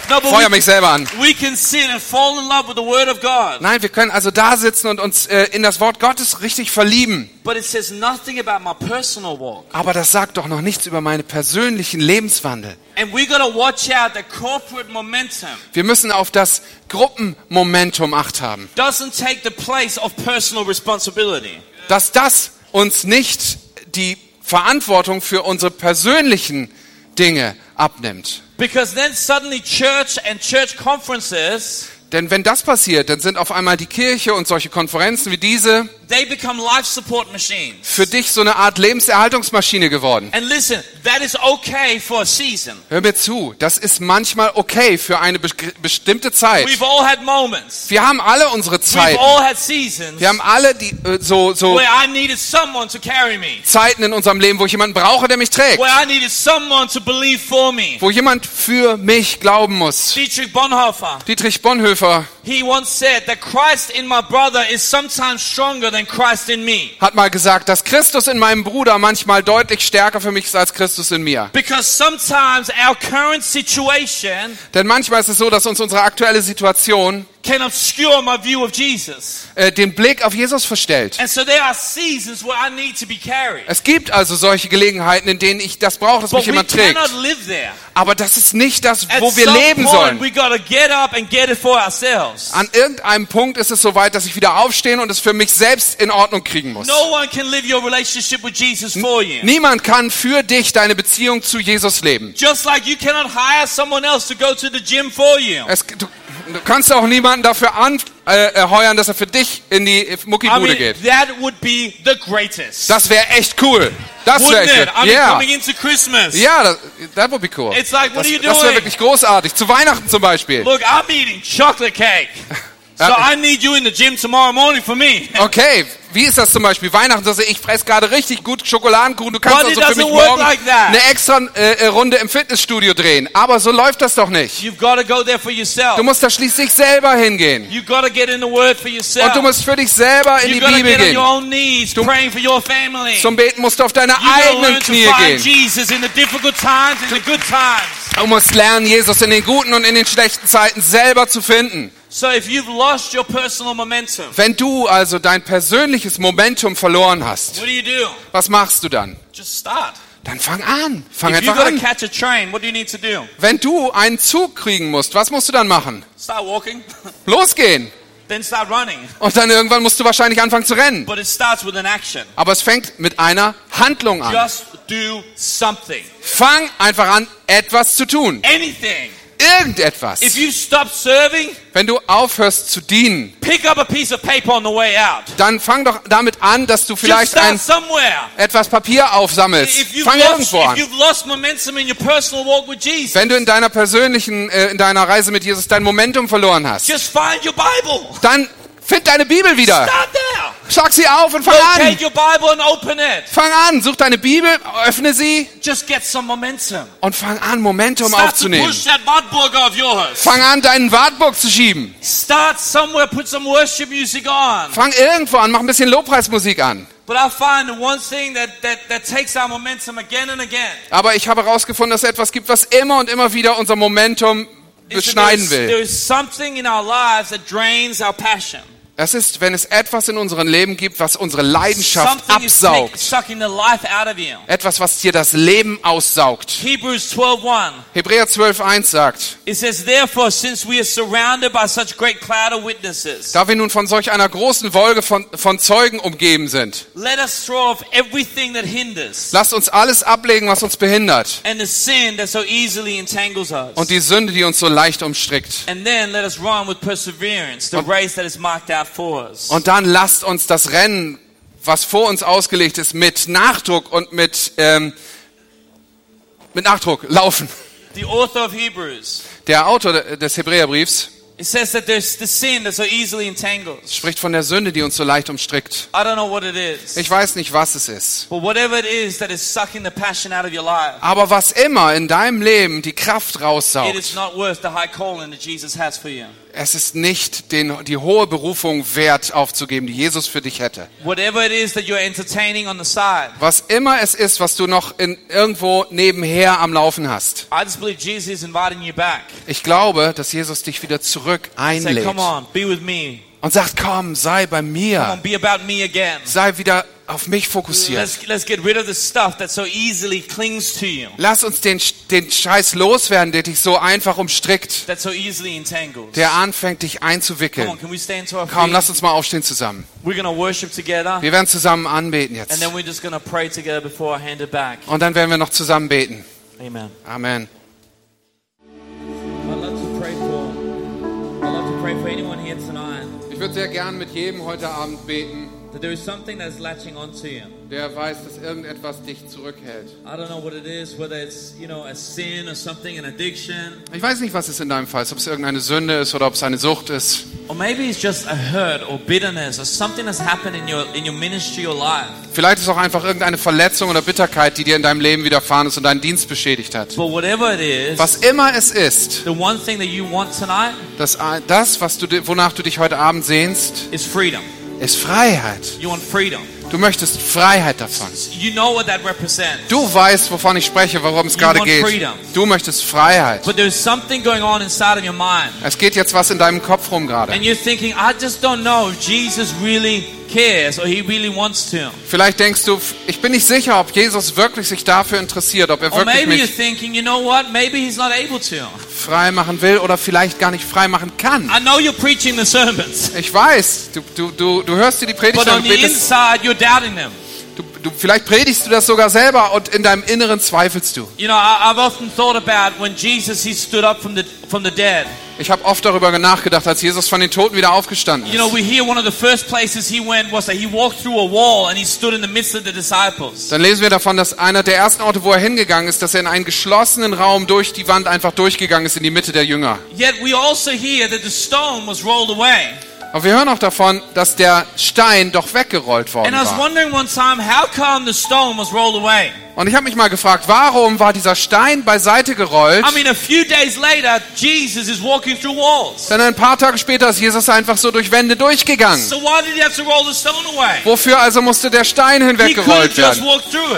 No, but feuer we, mich selber an. we can sit and fall in love with the Word of God. Nein, wir können also da sitzen und uns äh, in das Wort Gottes richtig verlieben. But it says nothing about my personal walk. Aber das sagt doch noch nichts über meinen persönlichen Lebenswandel. And we got to watch out the corporate momentum Wir müssen auf das Gruppenmomentum acht haben. doesn't take the place of personal responsibility. Dass das uns nicht die Verantwortung für unsere persönlichen Dinge abnimmt. Because then suddenly church and church conferences, Denn wenn das passiert, dann sind auf einmal die Kirche und solche Konferenzen wie diese they become life support machines. für dich so eine Art Lebenserhaltungsmaschine geworden. And listen, that is okay for a season. Hör mir zu, das ist manchmal okay für eine be bestimmte Zeit. We've all had moments. Wir haben alle unsere We've Zeiten. all had seasons Wir haben alle die äh, so so where I needed someone to carry me. Zeiten in unserem Leben, wo ich jemanden brauche, der mich trägt, Where I needed someone to believe for me. wo jemand für mich glauben muss. Dietrich Bonhoeffer, Dietrich Bonhoeffer he once said that Christ in my brother is sometimes stronger than. Hat mal gesagt, dass Christus in meinem Bruder manchmal deutlich stärker für mich ist als Christus in mir. Because sometimes our current situation Denn manchmal ist es so, dass uns unsere aktuelle Situation can obscure my view of Jesus. äh, den Blick auf Jesus verstellt. And so there are seasons where I need to be carried. Es gibt also solche Gelegenheiten, in denen ich das brauche, dass But mich jemand trägt. cannot live there. Aber das ist nicht das, At wo wir leben point, sollen. we got to get up and get it for ourselves. An irgendeinem Punkt ist es so weit, dass ich wieder aufstehen und es für mich selbst in Ordnung kriegen muss. No one can live your relationship with Jesus for you. Niemand kann für dich deine Beziehung zu Jesus leben. Just like you cannot hire someone else to go to the gym for you. Es, du, du kannst auch niemanden dafür anheuern, äh, dass er für dich in die I Muckibude mean, geht. that would be the greatest. Das wäre echt cool. Das wäre Wouldn't it? echt I cool. mean, Ja, coming into Christmas. ja, das, that would be cool. It's like, what Das, are you das wäre wirklich großartig. Zu Weihnachten zum Beispiel. Look, I'm eating chocolate cake. So Uh, I need you in the gym tomorrow morning for me. Okay, wie ist das zum Beispiel? Weihnachten, also ich fresse gerade richtig gut Schokoladenkuchen. Du kannst But also für mich morgen like eine extra äh, äh, Runde im Fitnessstudio drehen. Aber so läuft das doch nicht. You've got to go there for yourself. Du musst da schließlich selber hingehen. You've got to get in the Word for yourself. Und du musst für dich selber in die You've to Bibel gehen. your own knees, praying for your family. Zum Beten musst du auf deine You gotta eigenen Knie gehen. Jesus in the difficult times, in the good times. Du musst lernen, Jesus in den guten und in den schlechten Zeiten selber zu finden. So if you've lost your personal momentum, Wenn du also dein persönliches Momentum verloren hast, what do you do? was machst du dann? Just start. Dann fang an. Fang If einfach an. catch a train, what do you need to do? Wenn du einen Zug kriegen musst, was musst du dann machen? Start walking, Losgehen. then start running. Und dann irgendwann musst du wahrscheinlich anfangen zu rennen. But it starts with an action. Aber es fängt mit einer Handlung an. Just do something. Fang einfach an, etwas zu tun. Anything. Irgendetwas. If you stop serving, Wenn du aufhörst zu dienen, pick up a piece of paper on the way out. dann fang doch damit an, dass du vielleicht ein, etwas Papier aufsammelst. Fang lost, irgendwo an. Jesus, Wenn du in deiner persönlichen, äh, in deiner Reise mit Jesus dein Momentum verloren hast, just find your Bible. dann find deine Bibel wieder. Schlag sie auf und fang an. Locate your Bible and open it. Fang an, such deine Bibel, öffne sie Just get some momentum. und fang an, Momentum Start to aufzunehmen. push that Wartburg of yours. Fang an, deinen Wartburg zu schieben. Start somewhere, put some worship music on. Fang irgendwo an, mach ein bisschen Lobpreismusik an. But I find the one thing that, that, that takes our momentum again and again Aber ich habe herausgefunden, dass es etwas gibt, was immer und immer wieder unser Momentum beschneiden will. Es ist, wenn es etwas in unserem Leben gibt, was unsere Leidenschaft absaugt. Etwas, was dir das Leben aussaugt. Hebrews 12.1 Hebräer 12,1 sagt, da wir nun von solch einer großen Wolke von, von Zeugen umgeben sind, let us throw off everything that hinders lasst uns alles ablegen, was uns behindert and the sin that so easily entangles us. und die Sünde, die uns so leicht umstrickt. Then let us run with perseverance the race that is marked out. Und dann lasst uns das Rennen, was vor uns ausgelegt ist, mit Nachdruck und mit, ähm, mit Nachdruck laufen. The author of Hebrews. Der Autor des Hebräerbriefs It says that there's the sin that so easily entangles. Es spricht von der Sünde, die uns so leicht umstrickt. I don't know what it is. Ich weiß nicht, was es ist. But whatever it is that is sucking the passion out of your life, Aber was immer in deinem Leben die Kraft it raussaugt, is not worth the high calling that Jesus has for you. es ist nicht den, die hohe Berufung wert aufzugeben, die Jesus für dich hätte. Whatever it is that you're entertaining on the side, Was immer es ist, was du noch in, irgendwo nebenher am Laufen hast. I just believe Jesus is inviting you back. Ich glaube, dass Jesus dich wieder zurück Say, einlädt und sagt, komm, sei bei mir. on, be about me again. Sei wieder auf mich fokussiert. Lass uns den, den Scheiß loswerden, der dich so einfach umstrickt, der anfängt, dich einzuwickeln. Komm, lass uns mal aufstehen zusammen. We're going to worship together, Wir werden zusammen anbeten jetzt. Und dann werden wir noch zusammen beten. Amen. Amen. Ich würde sehr gern mit jedem heute Abend beten, that there is something that's latching onto you. der weiß, dass irgendetwas dich zurückhält. I don't know what it is, whether it's you know a sin or something, an addiction, Ich weiß nicht, was es in deinem Fall ist, ob es irgendeine Sünde ist oder ob es eine Sucht ist. or maybe it's just a hurt or bitterness or something that's happened in your in your ministry or life. Vielleicht ist es auch einfach irgendeine Verletzung oder Bitterkeit, die dir in deinem Leben widerfahren ist und deinen Dienst beschädigt hat. But whatever it is, Was immer es ist, the one thing that you want tonight das, das was du, wonach du dich heute Abend sehnst, is freedom. Ist Freiheit. You want freedom. Du möchtest Freiheit davon. You know what that represents. Du weißt, wovon ich spreche, worum es gerade geht. Du möchtest Freiheit. But there's something going on inside of your mind. Es geht jetzt was in deinem Kopf rum gerade. And you're thinking, I just don't know if Jesus really cares or he really wants to. Vielleicht denkst du, ich bin nicht sicher, ob Jesus wirklich sich dafür interessiert, ob er Or wirklich maybe you're mich thinking, you know what? Maybe he's not able to. frei machen will oder vielleicht gar nicht frei machen kann. I know you're preaching the sermons, Ich weiß, du, du, du, du hörst dir die Predigt an und betest, inside, you're doubting them. du, du, vielleicht predigst du das sogar selber und in deinem Inneren zweifelst du. You know, I've often thought about when Jesus he stood up from the from the dead. Ich habe oft darüber nachgedacht, als Jesus von den Toten wieder aufgestanden You know, ist. we hear one of the first places he went was that he walked through a wall and he stood in the midst of the disciples. Dann lesen wir davon, dass einer der ersten Orte, wo er hingegangen ist, dass er in einen geschlossenen Raum durch die Wand einfach durchgegangen ist in die Mitte der Jünger. Yet we also hear that the stone was rolled away. Aber wir hören auch davon, dass der Stein doch weggerollt worden war. Und ich habe mich mal gefragt, warum war dieser Stein beiseite gerollt? I mean, later. Denn ein paar Tage später ist Jesus einfach so durch Wände durchgegangen. So? Wofür also musste der Stein hinweggerollt werden?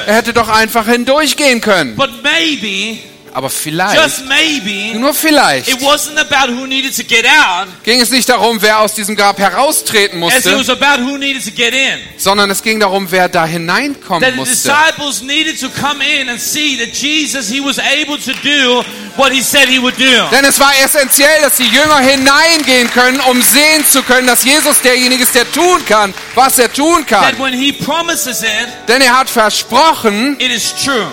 Er hätte doch einfach hindurchgehen können. But maybe, Aber vielleicht, maybe, nur vielleicht, it wasn't about who needed to get out, ging es nicht darum, wer aus diesem Grab heraustreten musste, was about who needed to get in. sondern es ging darum, wer da hineinkommen That the musste. disciples needed to come in and see that Jesus, he was able to do what he said he would do. Denn es war essentiell, dass die Jünger hineingehen können, um sehen zu können, dass Jesus derjenige ist, der tun kann, was er tun kann. That when he promises it, Denn er hat versprochen, it is true.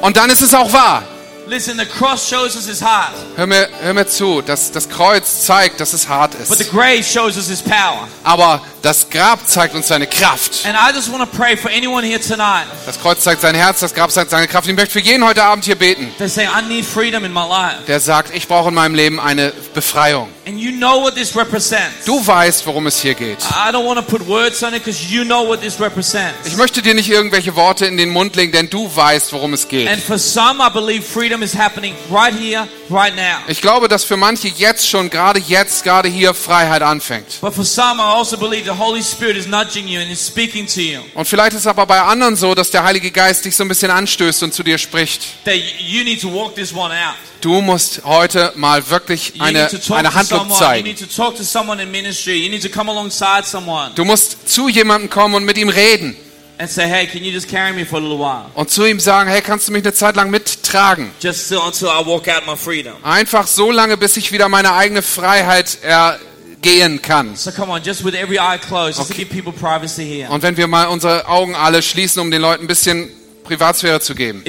und dann ist es auch wahr. Listen, the cross shows us his heart, Hör mir, hör mir zu, das, das Kreuz zeigt, dass es hart but the ist. grave shows us his power. Aber das Grab zeigt uns seine Kraft. And I just want to pray for anyone here tonight. Das Kreuz zeigt sein Herz, das Grab zeigt seine Kraft. Ich möchte für jeden heute Abend hier beten, They say, I need freedom in my life. der sagt, ich brauche in meinem Leben eine Befreiung. And you know what this represents. Du weißt, worum es hier geht. I don't want to put words on it because you know what this represents. Ich möchte dir nicht irgendwelche Worte in den Mund legen, denn du weißt, worum es geht. And for some, I believe freedom is happening right here, right now. Ich glaube, dass für manche jetzt schon, gerade jetzt, gerade hier Freiheit anfängt. But for some, I also believe the Holy Spirit is nudging you and is speaking to you. Und vielleicht ist es aber bei anderen so, dass der Heilige Geist dich so ein bisschen anstößt und zu dir spricht. That you need to walk this one out. Du musst heute mal wirklich You eine, need to talk eine to Handlung someone. You zeigen. need to talk to someone in ministry. You need to come alongside someone Du musst zu jemandem kommen und mit ihm reden. And say, "Hey, can you just carry me for a little while, Und zu ihm sagen, hey, kannst du mich eine Zeit lang mittragen? just so, until I walk out my freedom?" Einfach so lange, bis ich wieder meine eigene Freiheit ergehen kann. So come on, just with every eye closed, just Okay. to give people privacy here. Und wenn wir mal unsere Augen alle schließen, um den Leuten ein bisschen Privatsphäre zu geben.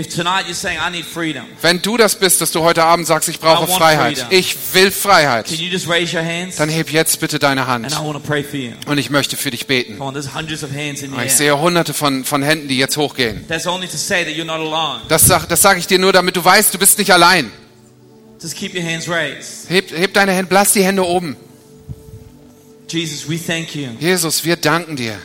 Wenn du das bist, dass du heute Abend sagst, ich brauche Freiheit, ich will Freiheit, dann heb jetzt bitte deine And Hand und ich möchte für dich beten. Ich sehe hunderte von, von Händen, die jetzt hochgehen. Das sage das sag ich dir nur, damit du weißt, du bist nicht allein. Heb, heb deine Hände, lass die Hände oben. Jesus, wir danken dir.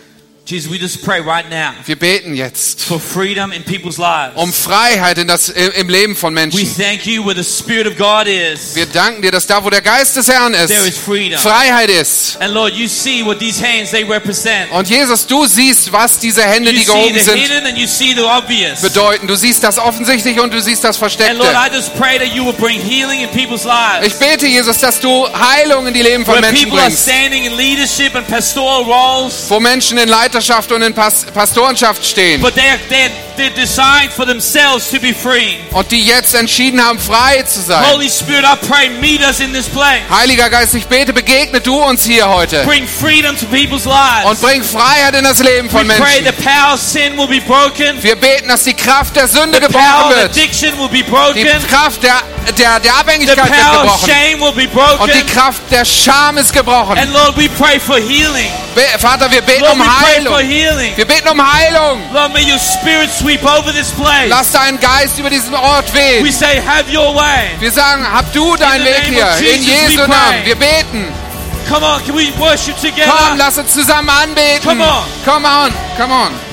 Jesus, we just pray right now Wir beten jetzt for freedom in people's lives. um Freiheit in das, im Leben von We Menschen. thank you where the Spirit of God is. Wir danken dir, dass da, wo der Geist des Herrn There is ist, freedom. Freiheit ist. And Lord, you see what these hands they represent. Und Jesus, du siehst, was diese Hände, You die gehoben sind, and you see the obvious. bedeuten. Du siehst das Offensichtliche und du siehst das And Lord, Versteckte. I just pray that you will bring healing in people's lives. Ich bete, Jesus, dass du Heilung in die Leben von Where Menschen people are bringst. standing in leadership and pastoral roles, Wo Menschen in Leiterschaft und in Pas Pastorenschaft stehen. but they're, they're, they're designed for themselves to be free. Und die jetzt entschieden haben, frei zu sein. Holy Spirit, I pray, meet us in this place. Heiliger Geist, ich bete, begegne du uns hier heute. Bring freedom to people's lives. Und bring Freiheit in das Leben we von pray Menschen. the power of sin will be broken. Wir beten, dass die Kraft der Sünde The power gebrochen of wird. addiction will be Die broken. Kraft der, der, der The Abhängigkeit wird power of gebrochen. shame will be Und die broken. Kraft der Scham ist gebrochen. And Lord, we pray for healing. Vater, wir beten Lord, um we pray for Heilung. healing. Wir beten um Heilung. Lord, may your spirit sweep over this place. Lass deinen Geist über diesen Ort We wehen. say, have your way. Wir sagen, hab du deinen In Weg hier. In Jesus we Jesu. Namen. Wir beten. Come on, can we worship Komm, together? lass uns zusammen anbeten. Come on. Come on. Come on.